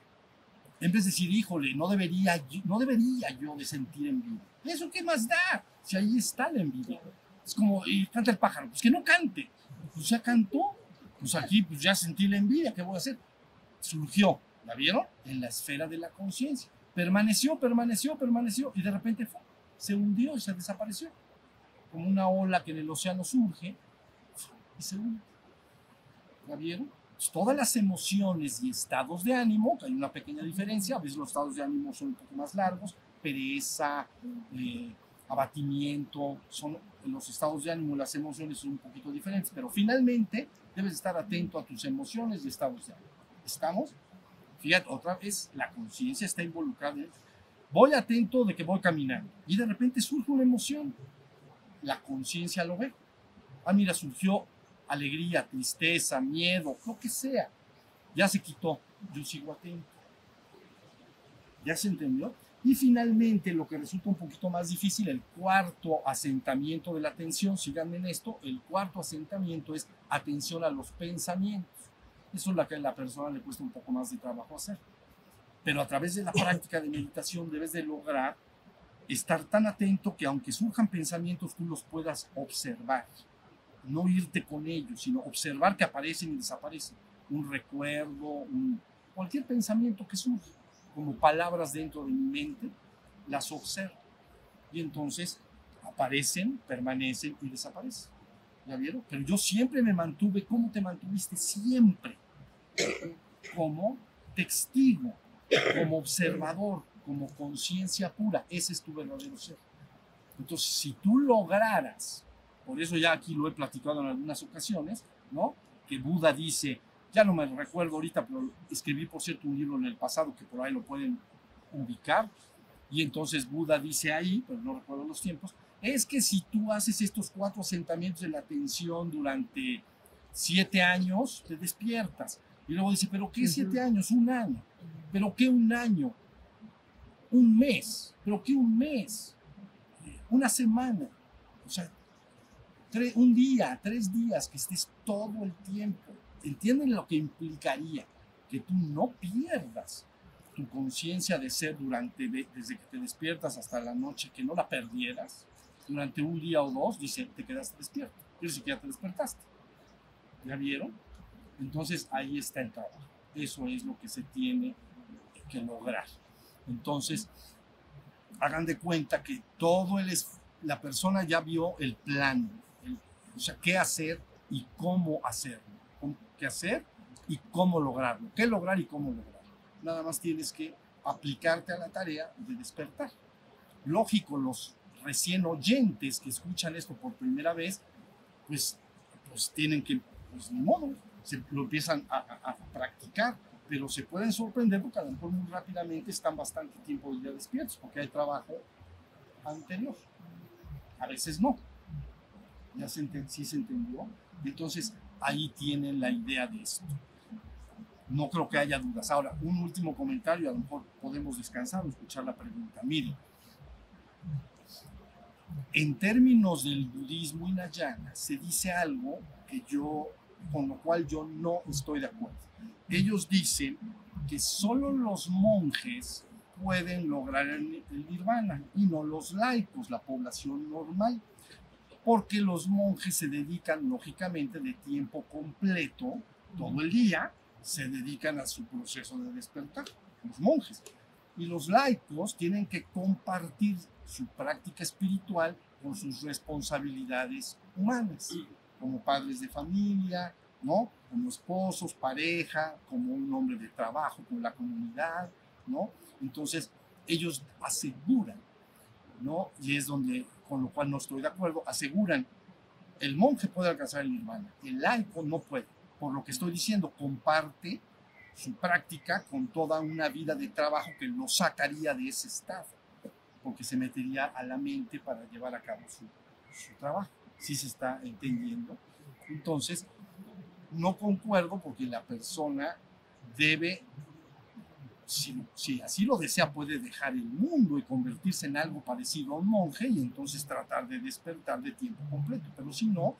En vez de decir, híjole, no debería, no debería yo sentir envidia. ¿Eso qué más da? Si ahí está la envidia. Es como, y canta el pájaro, pues que no cante. Pues ya cantó. Pues aquí pues ya sentí la envidia, ¿qué voy a hacer? Surgió, ¿la vieron? En la esfera de la conciencia. Permaneció, permaneció, permaneció y de repente ¡fum! se hundió y se desapareció. Como una ola que en el océano surge y se hunde. ¿La vieron? Pues todas las emociones y estados de ánimo, que hay una pequeña diferencia, a veces los estados de ánimo son un poco más largos, pereza, eh, abatimiento, son los estados de ánimo, las emociones son un poquito diferentes, pero finalmente debes estar atento a tus emociones y estados de ánimo. ¿Estamos? Fíjate, otra vez la conciencia está involucrada. Voy atento de que voy caminando y de repente surge una emoción. La conciencia lo ve. Ah, mira, surgió alegría, tristeza, miedo, lo que sea. Ya se quitó. Yo sigo atento. ¿Ya se entendió? Y finalmente, lo que resulta un poquito más difícil, el cuarto asentamiento de la atención, síganme en esto, el cuarto asentamiento es atención a los pensamientos. Eso es lo que a la persona le cuesta un poco más de trabajo hacer. Pero a través de la práctica de meditación debes de lograr estar tan atento que aunque surjan pensamientos, tú los puedas observar. No irte con ellos, sino observar que aparecen y desaparecen. Un recuerdo, cualquier pensamiento que surge como palabras dentro de mi mente, las observo. Y entonces aparecen, permanecen y desaparecen. ¿Ya vieron? Pero yo siempre me mantuve, ¿cómo te mantuviste? Siempre. Como testigo, como observador, como conciencia pura. Ese es tu verdadero ser. Entonces, si tú lograras, por eso ya aquí lo he platicado en algunas ocasiones, ¿no? Que Buda dice, ya no me recuerdo ahorita, pero escribí por cierto un libro en el pasado que por ahí lo pueden ubicar. Y entonces Buda dice ahí, pero no recuerdo los tiempos, es que si tú haces estos cuatro asentamientos de la atención durante siete años, te despiertas. Y luego dice, pero ¿qué siete años? Un año. ¿Pero qué un año? Un mes. ¿Pero qué un mes? Una semana. O sea, un día, tres días, que estés todo el tiempo. ¿Entienden lo que implicaría? Que tú no pierdas tu conciencia de ser durante, de- desde que te despiertas hasta la noche, que no la perdieras durante un día o dos, dice, te quedaste despierto. Que ya te despertaste. ¿Ya vieron? Entonces ahí está el trabajo. Eso es lo que se tiene que lograr. Entonces, hagan de cuenta que todo el la persona ya vio el plan, o sea, qué hacer y cómo hacerlo. ¿Qué hacer y cómo lograrlo? ¿Qué lograr y cómo lograrlo? Nada más tienes que aplicarte a la tarea de despertar. Lógico, los recién oyentes que escuchan esto por primera vez, pues, pues tienen que, pues ni modo, se lo empiezan a, a- a practicar, pero se pueden sorprender porque a lo mejor muy rápidamente están bastante tiempo ya despiertos porque hay trabajo anterior. a veces no. ¿Ya se sí se entendió? Entonces, ahí tienen la idea de esto. No creo que haya dudas. Ahora, un último comentario, a lo mejor podemos descansar o escuchar la pregunta. Miren, en términos del budismo hinayana, se dice algo que yo, con lo cual yo no estoy de acuerdo. Ellos dicen que solo los monjes pueden lograr el nirvana y no los laicos, la población normal, porque los monjes se dedican lógicamente de tiempo completo, todo el día, se dedican a su proceso de despertar, los monjes. Y los laicos tienen que compartir su práctica espiritual con sus responsabilidades humanas, como padres de familia, ¿no? Como esposos, pareja, como un hombre de trabajo con la comunidad, ¿no? Entonces, ellos aseguran, ¿no? Y es donde, con lo cual no estoy de acuerdo, aseguran, el monje puede alcanzar el nirvana, el laico no puede. Por lo que estoy diciendo, comparte su práctica con toda una vida de trabajo que lo sacaría de ese estado, porque se metería a la mente para llevar a cabo su, su trabajo. ¿Sí se está entendiendo? Entonces, no concuerdo porque la persona debe, si, así lo desea, puede dejar el mundo y convertirse en algo parecido a un monje y entonces tratar de despertar de tiempo completo. Pero si no,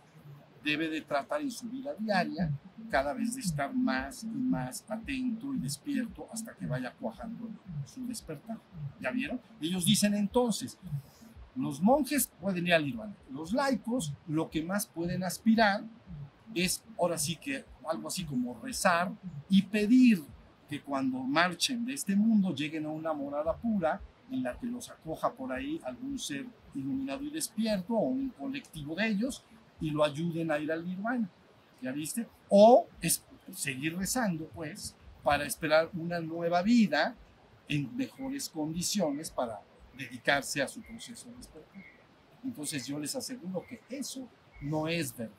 debe de tratar en su vida diaria cada vez de estar más y más atento y despierto hasta que vaya cuajando su despertar. ¿Ya vieron? Ellos dicen entonces, los monjes pueden ir al nirvana. Los laicos lo que más pueden aspirar es ahora sí que algo así como rezar y pedir que cuando marchen de este mundo lleguen a una morada pura en la que los acoja por ahí algún ser iluminado y despierto o un colectivo de ellos y lo ayuden a ir al nirvana. ¿Ya viste? O es seguir rezando, pues, para esperar una nueva vida en mejores condiciones para dedicarse a su proceso de despertar. Entonces yo les aseguro que eso no es verdad.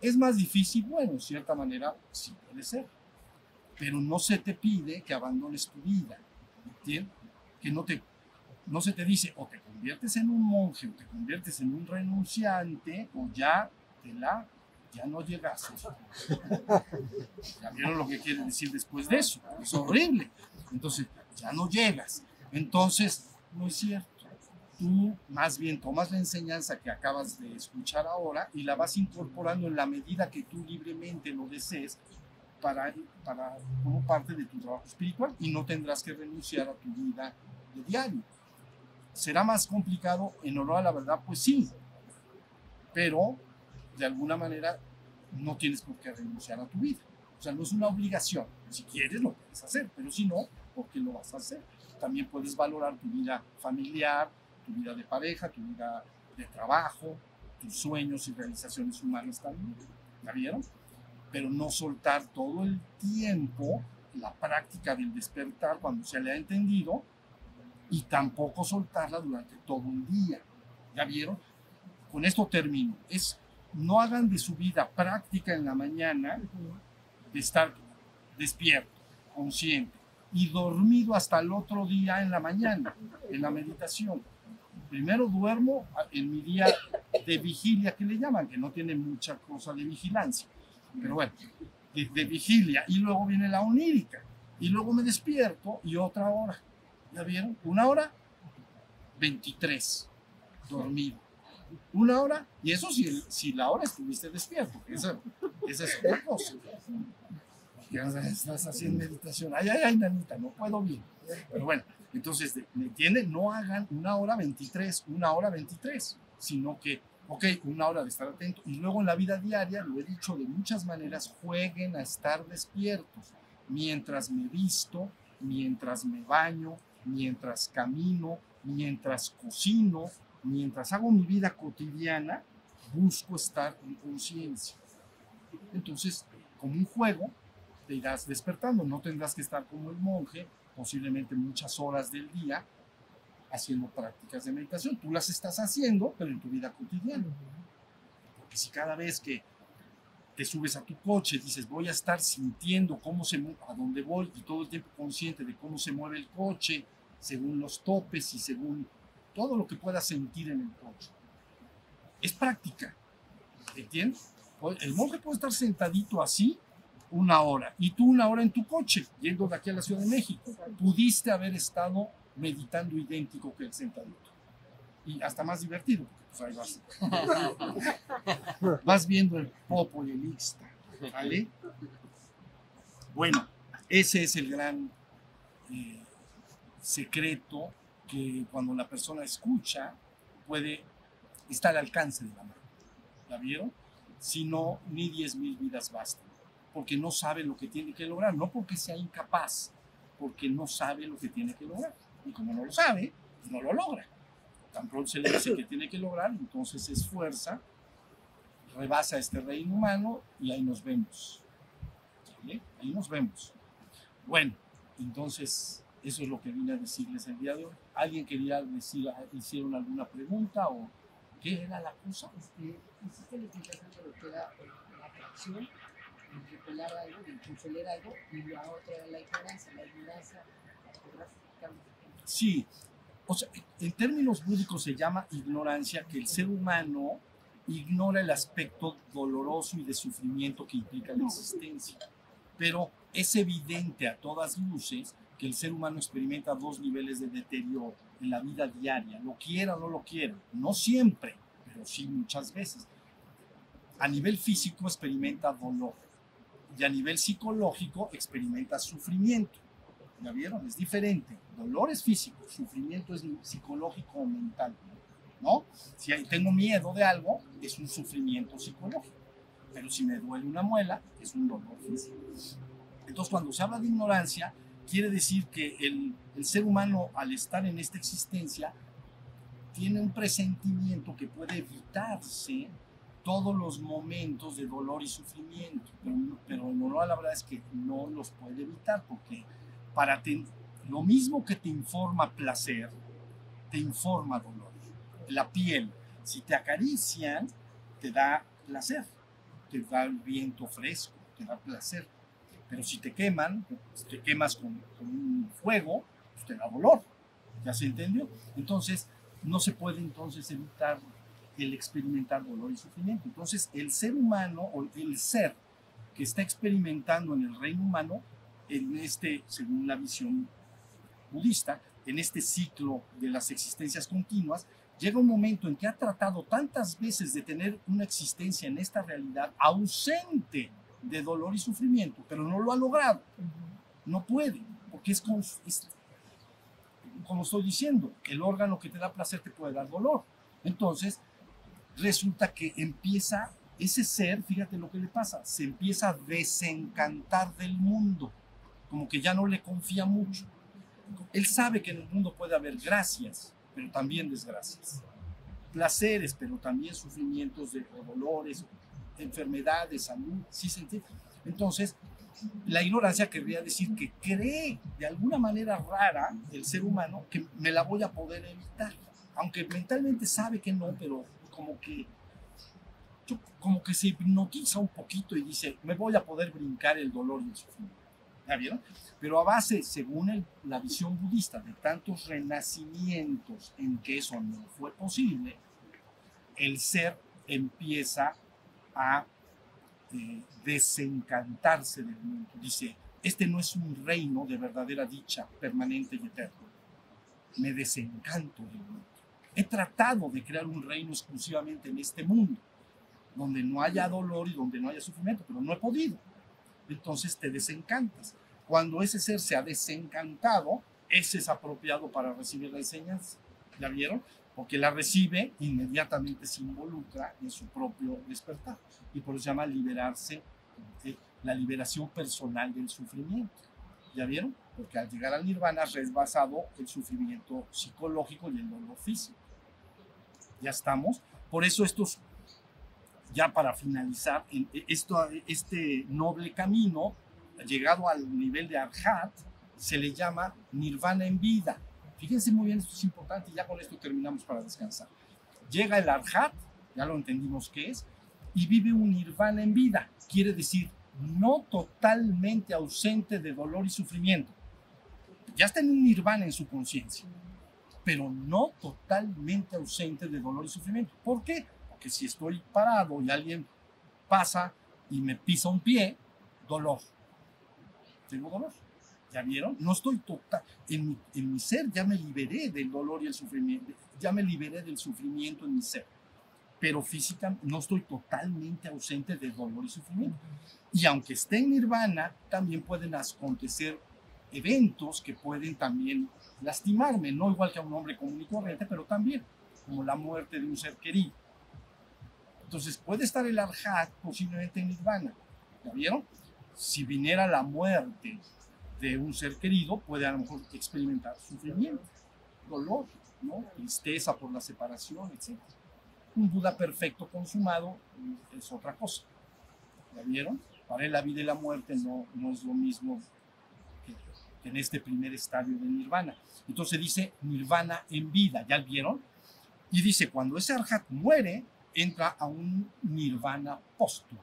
Es más difícil, bueno, en cierta manera sí puede ser, pero no se te pide que abandones tu vida, ¿entiendes? Que no te, no se te dice o te conviertes en un monje o te conviertes en un renunciante o ya te la, ya no llegas. Ya vieron lo que quiere decir después de eso, es horrible. Entonces, ya no llegas. Entonces, no es cierto. Tú más bien tomas la enseñanza que acabas de escuchar ahora y la vas incorporando en la medida que tú libremente lo desees para, para, como parte de tu trabajo espiritual y no tendrás que renunciar a tu vida de diario. ¿Será más complicado en honor a la verdad? Pues sí, pero de alguna manera no tienes por qué renunciar a tu vida. O sea, no es una obligación. Si quieres, lo puedes hacer, pero si no, ¿por qué lo vas a hacer? También puedes valorar tu vida familiar, tu vida de pareja, tu vida de trabajo, tus sueños y realizaciones humanas también. ¿Ya vieron? Pero no soltar todo el tiempo la práctica del despertar cuando se le ha entendido y tampoco soltarla durante todo el día. ¿Ya vieron? Con esto termino. Es no hagan de su vida práctica en la mañana de estar despierto, consciente y dormido hasta el otro día en la mañana, en la meditación. Primero duermo en mi día de vigilia que le llaman, que no tiene mucha cosa de vigilancia, pero bueno, de, de vigilia y luego viene la onírica y luego me despierto y otra hora. ¿Ya vieron? Una hora, 23, dormido una hora, y eso si, si la hora estuviste despierto, esa, esa es otra cosa. Estás haciendo meditación, ay, ay, ay, nanita, no puedo bien. Pero bueno, entonces, ¿me entienden? No hagan una hora 23, una hora 23, sino que, ok, una hora de estar atento, y luego en la vida diaria, lo he dicho de muchas maneras, jueguen a estar despiertos, mientras me visto, mientras me baño, mientras camino, mientras cocino, mientras hago mi vida cotidiana, busco estar en conciencia. Entonces, como un juego, te irás despertando. No tendrás que estar como el monje, posiblemente muchas horas del día, haciendo prácticas de meditación. Tú las estás haciendo, pero en tu vida cotidiana. Porque si cada vez que te subes a tu coche dices, voy a estar sintiendo cómo se a dónde voy y todo el tiempo consciente de cómo se mueve el coche, según los topes y según todo lo que puedas sentir en el coche. es práctica. ¿Entiendes? Pues, El monje puede estar sentadito así una hora y tú una hora en tu coche, yendo de aquí a la Ciudad de México. Pudiste haber estado meditando idéntico que el sentadito. Y hasta más divertido, porque pues ahí vas. vas viendo el popo y el ixta, ¿vale? Bueno, ese es el gran eh, secreto que cuando la persona escucha puede estar al alcance de la mano. ¿La vieron? Si no, ni 10 mil vidas bastan. Porque no sabe lo que tiene que lograr. No porque sea incapaz, porque no sabe lo que tiene que lograr. Y como no lo sabe, no lo logra. Tan pronto se le dice que tiene que lograr, entonces se esfuerza, rebasa este reino humano y ahí nos vemos. Ahí nos vemos. Bueno, entonces eso es lo que vine a decirles el día de hoy. ¿Alguien quería decir, hicieron alguna pregunta o qué era la cosa? Este, hiciste la explicación de lo que era eh, la el repelar algo, el consolar algo, y la otra era la ignorancia. La ignorancia, ¿podrás explicarme? Sí, o sea, en términos búdicos se llama ignorancia que el ser humano ignora el aspecto doloroso y de sufrimiento que implica la existencia. Pero es evidente a todas luces que el ser humano experimenta dos niveles de deterioro en la vida diaria, lo quiera o no lo quiera, no siempre, pero sí muchas veces. A nivel físico experimenta dolor y a nivel psicológico experimenta sufrimiento. ¿Ya vieron? Es diferente. Dolor es físico, sufrimiento es psicológico o mental. ¿No? Si tengo miedo de algo, es un sufrimiento psicológico. Pero si me duele una muela, es un dolor físico. Entonces, cuando se habla de ignorancia, quiere decir que el, el ser humano, al estar en esta existencia, tiene un presentimiento que puede evitarse todos los momentos de dolor y sufrimiento, pero, pero a la verdad es que no los puede evitar, porque para te- lo mismo que te informa placer, te informa dolor. La piel, si te acarician, te da placer, te da el viento fresco, te da placer. Pero si te queman, si te quemas con, un fuego, pues te da dolor. ¿Ya se entendió? Entonces, no se puede entonces evitar el experimentar dolor y sufrimiento. Entonces, el ser humano o el ser que está experimentando en el reino humano, en este, según la visión budista, en este ciclo de las existencias continuas, llega un momento en que ha tratado tantas veces de tener una existencia en esta realidad ausente de dolor y sufrimiento, pero no lo ha logrado. No puede, porque es, con- es- como estoy diciendo, el órgano que te da placer te puede dar dolor. Entonces, resulta que empieza ese ser, fíjate lo que le pasa, se empieza a desencantar del mundo, como que ya no le confía mucho. Él sabe que en el mundo puede haber gracias, pero también desgracias. Placeres, pero también sufrimientos de dolores, enfermedades, salud, ¿sí? Entonces, la ignorancia querría decir que cree de alguna manera rara el ser humano que me la voy a poder evitar, aunque mentalmente sabe que no, pero como que como que se hipnotiza un poquito y dice, me voy a poder brincar el dolor y el sufrimiento. ¿Ya vieron? Pero a base, según el- la visión budista, de tantos renacimientos en que eso no fue posible, el ser empieza a eh, desencantarse del mundo. Dice, este no es un reino de verdadera dicha permanente y eterna. Me desencanto del mundo. He tratado de crear un reino exclusivamente en este mundo, donde no haya dolor y donde no haya sufrimiento, pero no he podido. Entonces te desencantas. Cuando ese ser se ha desencantado, ese es apropiado para recibir la enseñanza. ¿La vieron? Porque la recibe, inmediatamente se involucra en su propio despertar. Y por eso se llama liberarse, eh, la liberación personal del sufrimiento. ¿Ya vieron? Porque al llegar al nirvana es basado el sufrimiento psicológico y el dolor físico. Ya estamos. Por eso estos, ya para finalizar, en- esto, este noble camino, llegado al nivel de Arhat, se le llama nirvana en vida. Fíjense muy bien, esto es importante y ya con esto terminamos para descansar. Llega el Arhat, ya lo entendimos qué es, y vive un nirvana en vida. Quiere decir, no totalmente ausente de dolor y sufrimiento. Ya está en un nirvana en su conciencia, pero no totalmente ausente de dolor y sufrimiento. ¿Por qué? Que si estoy parado y alguien pasa y me pisa un pie, dolor. Tengo dolor. ¿Ya vieron? No estoy total. En mi, en mi ser ya me liberé del dolor y el sufrimiento. Ya me liberé del sufrimiento en mi ser. Pero físicamente no estoy totalmente ausente de dolor y sufrimiento. Y aunque esté en nirvana, también pueden acontecer eventos que pueden también lastimarme, no igual que a un hombre común y corriente, pero también como la muerte de un ser querido. Entonces puede estar el arhat posiblemente en nirvana. ¿Ya vieron? Si viniera la muerte de un ser querido, puede a lo mejor experimentar sufrimiento, dolor, ¿no? tristeza por la separación, etc. Un Buda perfecto consumado es otra cosa. ¿Ya vieron? Para él la vida y la muerte no, no es lo mismo que, en este primer estadio de nirvana. Entonces dice nirvana en vida, ¿ya vieron? Y dice, cuando ese arhat muere, entra a un nirvana póstumo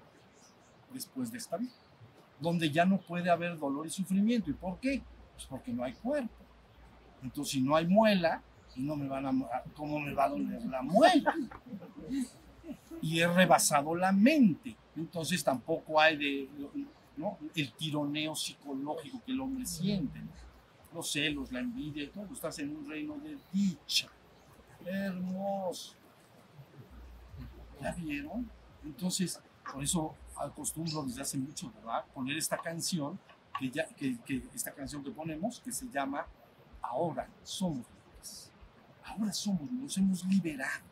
después de esta vida, donde ya no puede haber dolor y sufrimiento. ¿Y por qué? Pues porque no hay cuerpo. Entonces, si no hay muela, no me van a, ¿cómo me va a doler la muela? Y he rebasado la mente. Entonces tampoco hay de, ¿no? el tironeo psicológico que el hombre siente. Los celos, la envidia todo. Estás en un reino de dicha. Hermoso. ¿Ya vieron? Entonces, por eso acostumbro desde hace mucho, ¿verdad? Poner esta canción, que, ya, que, esta canción que ponemos, que se llama Ahora somos libres. Ahora somos, nos hemos liberado.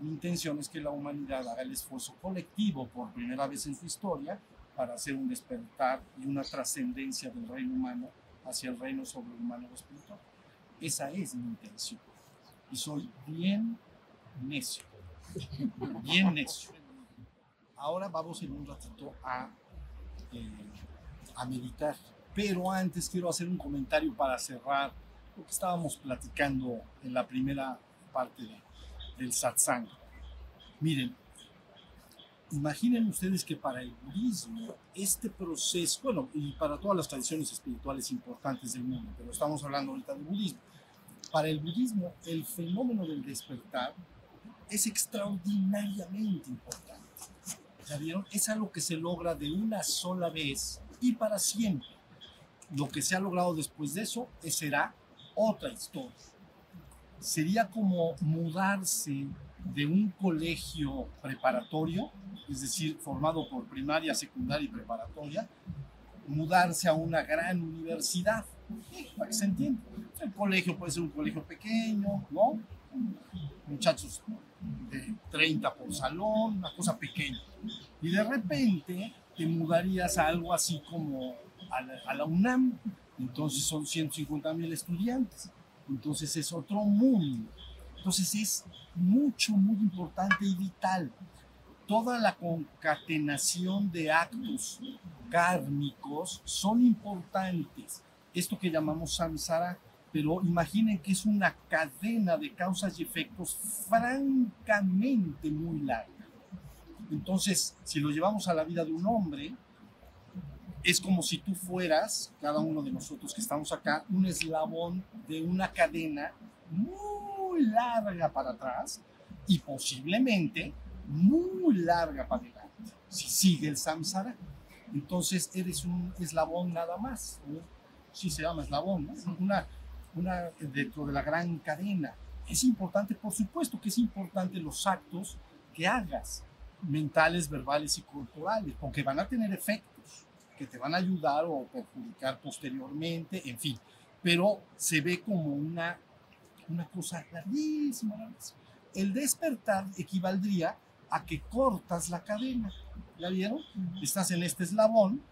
Mi intención es que la humanidad haga el esfuerzo colectivo por primera vez en su historia para hacer un despertar y una trascendencia del reino humano hacia el reino sobrehumano espiritual. Esa es mi intención. Y soy bien necio bien necio. Ahora vamos en un ratito a, eh, a meditar, pero antes quiero hacer un comentario para cerrar lo que estábamos platicando en la primera parte de, del satsang. Miren, imaginen ustedes que para el budismo este proceso, bueno, y para todas las tradiciones espirituales importantes del mundo, pero estamos hablando ahorita del budismo, para el budismo el fenómeno del despertar es extraordinariamente importante. ¿Ya vieron? Es algo que se logra de una sola vez y para siempre. Lo que se ha logrado después de eso será otra historia. Sería como mudarse de un colegio preparatorio, es decir, formado por primaria, secundaria y preparatoria, mudarse a una gran universidad, para que se entienda. El colegio puede ser un colegio pequeño, ¿no? Muchachos de 30 por salón, una cosa pequeña. Y de repente te mudarías a algo así como a la, a UNAM, entonces son 150 mil estudiantes, entonces es otro mundo. Entonces es mucho, muy importante y vital. Toda la concatenación de actos kármicos son importantes. Esto que llamamos samsara pero imaginen que es una cadena de causas y efectos francamente muy larga. Entonces, si lo llevamos a la vida de un hombre, es como si tú fueras, cada uno de nosotros que estamos acá, un eslabón de una cadena muy larga para atrás y posiblemente muy larga para adelante, si sigue el samsara. Entonces eres un eslabón nada más, ¿no? sí se llama eslabón, ¿no? una, una, dentro de la gran cadena. Es importante, por supuesto que es importante los actos que hagas, mentales, verbales y corporales, porque van a tener efectos que te van a ayudar o perjudicar posteriormente, en fin. Pero se ve como una, una cosa larguísima, larguísima. El despertar equivaldría a que cortas la cadena. ¿Ya vieron? Estás en este eslabón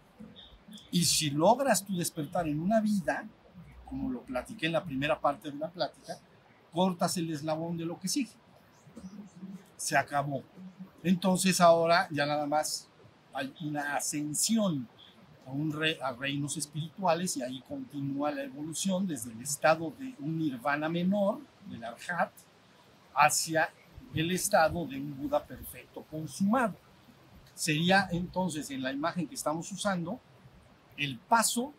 y si logras tu despertar en una vida, como lo platiqué en la primera parte de la plática, cortas el eslabón de lo que sigue. Se acabó. Entonces ahora ya nada más hay una ascensión a, un re, a reinos espirituales y ahí continúa la evolución desde el estado de un nirvana menor, del arhat, hacia el estado de un Buda perfecto consumado. Sería entonces en la imagen que estamos usando el paso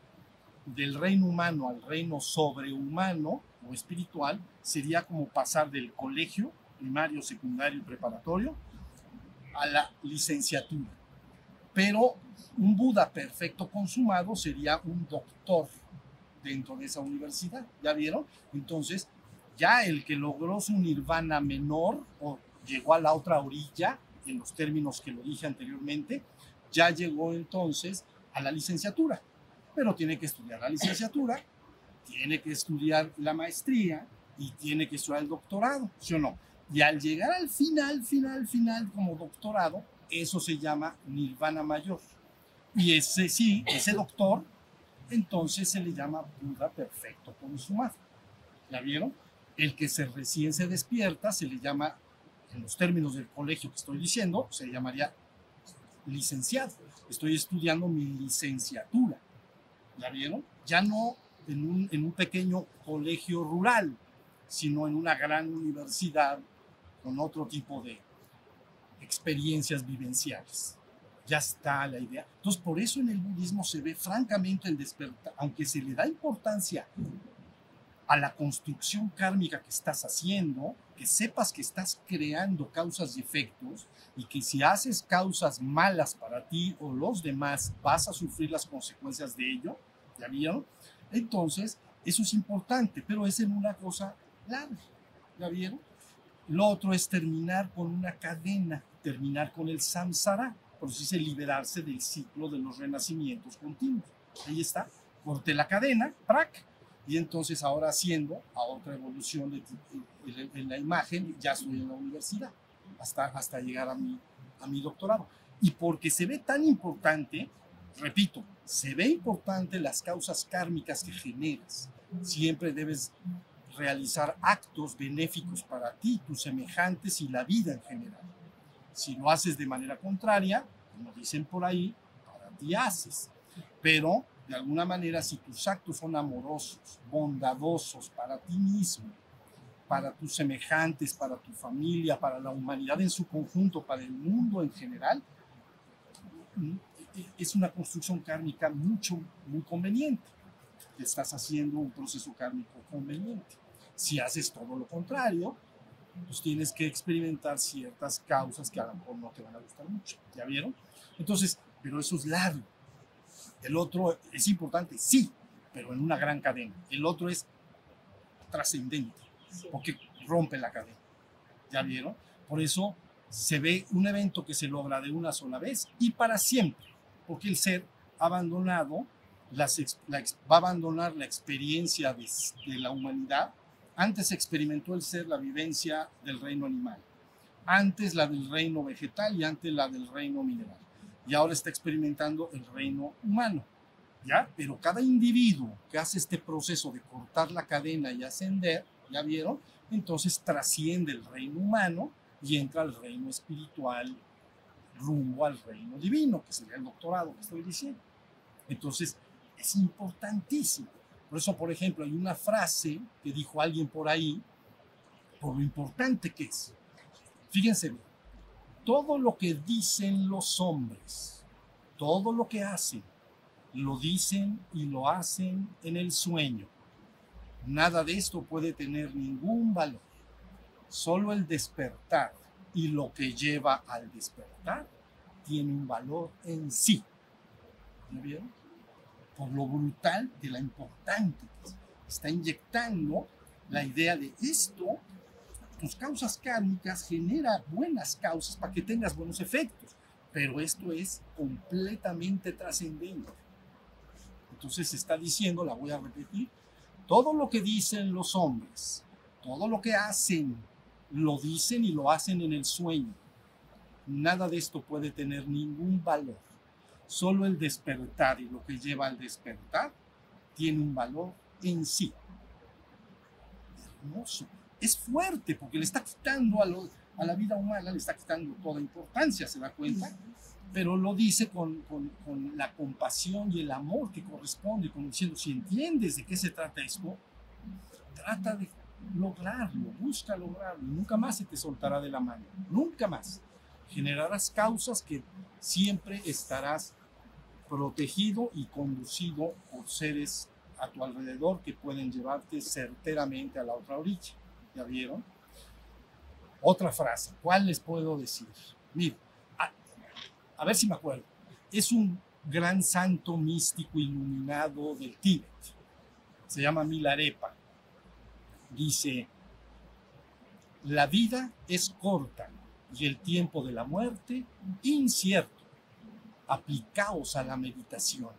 del reino humano al reino sobrehumano o espiritual sería como pasar del colegio primario, secundario y preparatorio a la licenciatura. Pero un Buda perfecto consumado sería un doctor dentro de esa universidad. ¿Ya vieron? Entonces, ya el que logró su nirvana menor o llegó a la otra orilla, en los términos que lo dije anteriormente, ya llegó entonces a la licenciatura. Pero tiene que estudiar la licenciatura, tiene que estudiar la maestría y tiene que estudiar el doctorado, ¿sí o no? Y al llegar al final, final, final como doctorado, eso se llama nirvana mayor. Y ese sí, ese doctor, entonces se le llama Buda perfecto consumado. ¿Ya vieron? El que se recién se despierta se le llama, en los términos del colegio que estoy diciendo, se llamaría licenciado. Estoy estudiando mi licenciatura. ¿Ya vieron? Ya no en un, en un pequeño colegio rural, sino en una gran universidad con otro tipo de experiencias vivenciales. Ya está la idea. Entonces, por eso en el budismo se ve francamente el despertar, aunque se le da importancia a la construcción kármica que estás haciendo, sepas que estás creando causas y efectos y que si haces causas malas para ti o los demás vas a sufrir las consecuencias de ello, ¿ya vieron? Entonces, eso es importante, pero es en una cosa larga, ¿ya vieron? Lo otro es terminar con una cadena, terminar con el samsara, por eso dice liberarse del ciclo de los renacimientos continuos. Ahí está, corté la cadena, prac, y entonces ahora haciendo a otra evolución de, en la imagen, ya estoy en la universidad, hasta, hasta llegar a mi, a mi doctorado. Y porque se ve tan importante, repito, se ve importante las causas kármicas que generas. Siempre debes realizar actos benéficos para ti, tus semejantes y la vida en general. Si lo haces de manera contraria, como dicen por ahí, para ti haces. Pero, de alguna manera, si tus actos son amorosos, bondadosos para ti mismo, para tus semejantes, para tu familia, para la humanidad en su conjunto, para el mundo en general, es una construcción kármica mucho, muy conveniente. Estás haciendo un proceso kármico conveniente. Si haces todo lo contrario, pues tienes que experimentar ciertas causas que a lo mejor no te van a gustar mucho. ¿Ya vieron? Entonces, pero eso es largo. El otro es importante, sí, pero en una gran cadena. El otro es trascendente, porque rompe la cadena. ¿Ya vieron? Por eso se ve un evento que se logra de una sola vez y para siempre, porque el ser abandonado, las, la, va a abandonar la experiencia de, de la humanidad antes experimentó el ser la vivencia del reino animal, antes la del reino vegetal y antes la del reino mineral. Y ahora está experimentando el reino humano. ¿Ya? Pero cada individuo que hace este proceso de cortar la cadena y ascender, ¿ya vieron? Entonces trasciende el reino humano y entra al reino espiritual rumbo al reino divino, que sería el doctorado que estoy diciendo. Entonces, es importantísimo. Por eso, por ejemplo, hay una frase que dijo alguien por ahí, por lo importante que es. Fíjense bien, todo lo que dicen los hombres, todo lo que hacen, lo dicen y lo hacen en el sueño. Nada de esto puede tener ningún valor. Solo el despertar y lo que lleva al despertar tiene un valor en sí. ¿Me vieron? por lo brutal de la importante está inyectando la idea de esto, tus causas kármicas genera buenas causas para que tengas buenos efectos, pero esto es completamente trascendente. Entonces está diciendo, la voy a repetir, todo lo que dicen los hombres, todo lo que hacen, lo dicen y lo hacen en el sueño. Nada de esto puede tener ningún valor Solo el despertar y lo que lleva al despertar tiene un valor en sí. Hermoso. Es fuerte porque le está quitando a, a la vida humana, le está quitando toda importancia, ¿se da cuenta? Pero lo dice con, con, con la compasión y el amor que corresponde, como diciendo, si entiendes de qué se trata esto, trata de lograrlo, busca lograrlo, nunca más se te soltará de la mano, nunca más. Generarás causas que siempre estarás protegido y conducido por seres a tu alrededor que pueden llevarte certeramente a la otra orilla. ¿Ya vieron? Otra frase, ¿cuál les puedo decir? Mira, a ver si me acuerdo, es un gran santo místico iluminado del Tíbet. Se llama Milarepa. Dice, la vida es corta y el tiempo de la muerte incierto. Aplicaos a la meditación.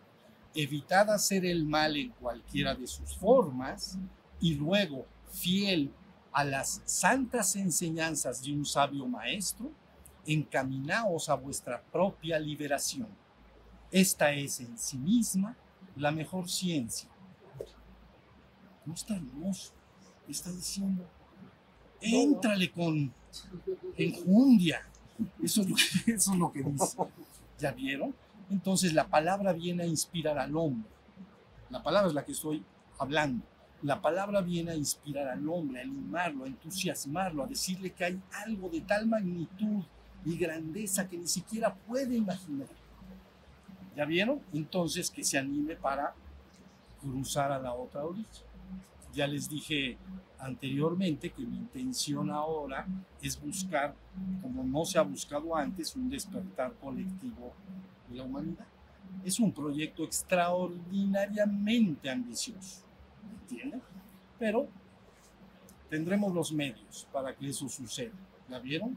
Evitad hacer el mal en cualquiera de sus formas y luego, fiel a las santas enseñanzas de un sabio maestro, encaminaos a vuestra propia liberación. Esta es en sí misma la mejor ciencia. No está hermoso. Está diciendo, éntrale con enjundia. Eso es, lo que, eso es lo que dice. ¿Ya vieron? Entonces la palabra viene a inspirar al hombre. La palabra es la que estoy hablando. La palabra viene a inspirar al hombre, a animarlo, a entusiasmarlo, a decirle que hay algo de tal magnitud y grandeza que ni siquiera puede imaginar. ¿Ya vieron? Entonces que se anime para cruzar a la otra orilla. Ya les dije anteriormente que mi intención ahora es buscar, como no se ha buscado antes, un despertar colectivo de la humanidad. Es un proyecto extraordinariamente ambicioso, ¿entienden? Pero tendremos los medios para que eso suceda. ¿Ya vieron?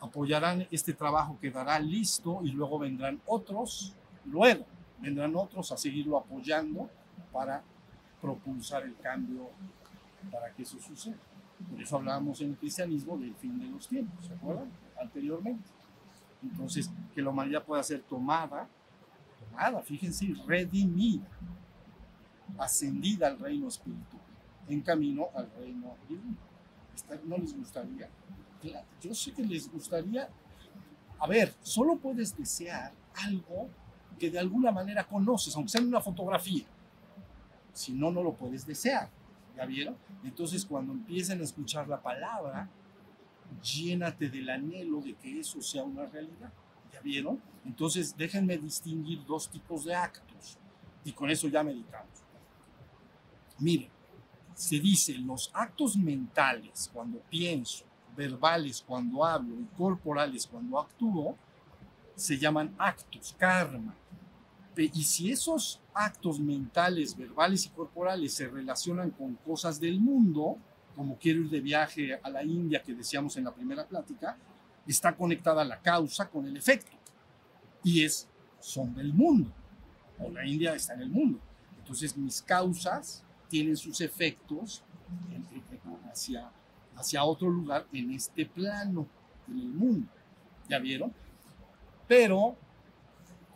Apoyarán este trabajo, quedará listo y luego vendrán otros, luego vendrán otros a seguirlo apoyando para propulsar el cambio para que eso suceda. Por eso hablábamos en el cristianismo del fin de los tiempos, ¿se acuerdan? Anteriormente. Entonces, que la humanidad pueda ser tomada, tomada, fíjense, redimida, ascendida al reino espiritual, en camino al reino divino. ¿No les gustaría? Yo sé que les gustaría. A ver, solo puedes desear algo que de alguna manera conoces, aunque sea en una fotografía. Si no, no lo puedes desear. ¿Ya vieron? Entonces, cuando empiecen a escuchar la palabra, llénate del anhelo de que eso sea una realidad. ¿Ya vieron? Entonces, déjenme distinguir dos tipos de actos. Y con eso ya meditamos. Miren, se dice los actos mentales cuando pienso, verbales cuando hablo y corporales cuando actúo, se llaman actos, karma. Y si esos actos mentales, verbales y corporales se relacionan con cosas del mundo, como quiero ir de viaje a la India que decíamos en la primera plática, está conectada la causa con el efecto. Y es, son del mundo. O la India está en el mundo. Entonces mis causas tienen sus efectos hacia, hacia otro lugar en este plano, en el mundo. ¿Ya vieron? Pero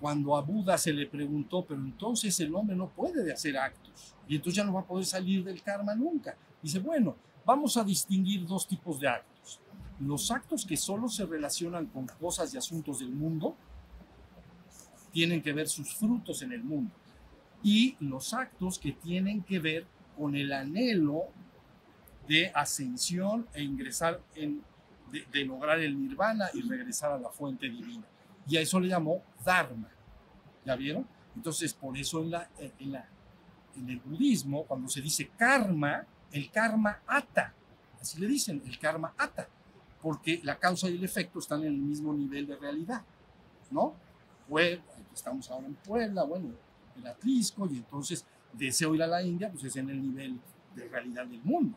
cuando a Buda se le preguntó, pero entonces el hombre no puede de hacer actos y entonces ya no va a poder salir del karma nunca. Dice, bueno, vamos a distinguir dos tipos de actos. Los actos que solo se relacionan con cosas y asuntos del mundo tienen que ver sus frutos en el mundo. Y los actos que tienen que ver con el anhelo de ascensión e ingresar en, de, lograr el nirvana y regresar a la fuente divina. Y a eso le llamó Dharma. ¿Ya vieron? Entonces, por eso en, la, en, la, en el budismo, cuando se dice karma, el karma ata. Así le dicen, el karma ata. Porque la causa y el efecto están en el mismo nivel de realidad. ¿No? Estamos ahora en Puebla, bueno, en Atlisco, y entonces deseo ir a la India, pues es en el nivel de realidad del mundo.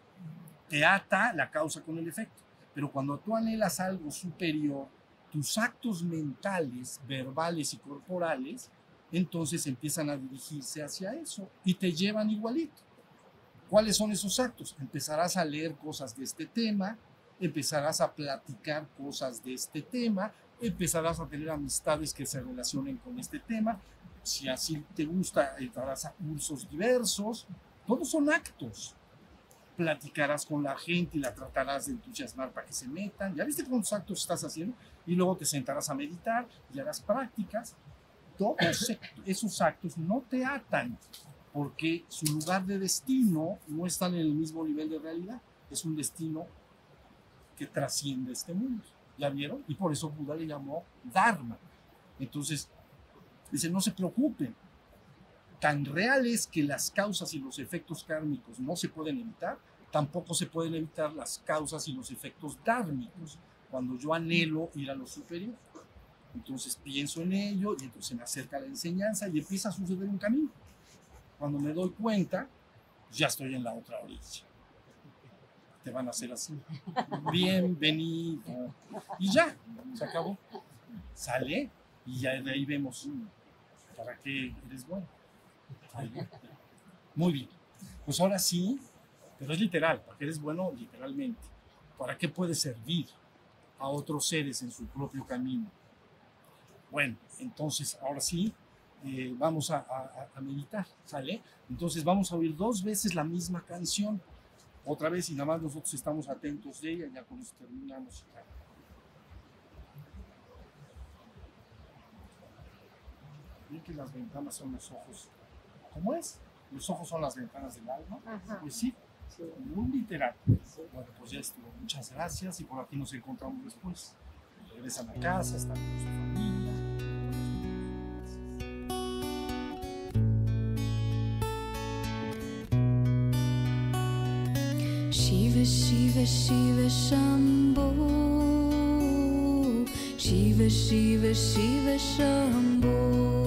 Te ata la causa con el efecto. Pero cuando tú anhelas algo superior, tus actos mentales, verbales y corporales, entonces empiezan a dirigirse hacia eso y te llevan igualito. ¿Cuáles son esos actos? Empezarás a leer cosas de este tema, empezarás a platicar cosas de este tema, empezarás a tener amistades que se relacionen con este tema. Si así te gusta, entrarás a cursos diversos. Todos son actos. Platicarás con la gente y la tratarás de entusiasmar para que se metan. ¿Ya viste cuántos actos estás haciendo? Y luego te sentarás a meditar y harás prácticas todos esos actos no te atan, porque su lugar de destino no está en el mismo nivel de realidad, es un destino que trasciende este mundo. ¿Ya vieron? Y por eso Buda le llamó Dharma. Entonces, dice, no se preocupen. Tan real es que las causas y los efectos kármicos no se pueden evitar, tampoco se pueden evitar las causas y los efectos dármicos cuando yo anhelo ir a lo superior. Entonces pienso en ello y entonces me acerca la enseñanza y empieza a suceder un camino. Cuando me doy cuenta, ya estoy en la otra orilla. Te van a hacer así. Bienvenido. Y ya, se acabó. Sale y ya de ahí vemos para qué eres bueno. Muy bien. Pues ahora sí, pero es literal, para qué eres bueno literalmente. ¿Para qué puedes servir a otros seres en su propio camino? Bueno, entonces ahora sí, eh, vamos a meditar, ¿sale? Entonces vamos a oír dos veces la misma canción, otra vez y nada más nosotros estamos atentos de ella, ya con eso terminamos. Que las ventanas son los ojos. ¿Cómo es? Los ojos son las ventanas del alma. Ajá. Pues sí, Sí, muy literal. sí. Bueno, pues ya estuvo. Muchas gracias y por aquí nos encontramos después. Regresan a casa, están con su familia. Shiva Shiva Shiva Shambho Shiva Shiva Shiva Shambho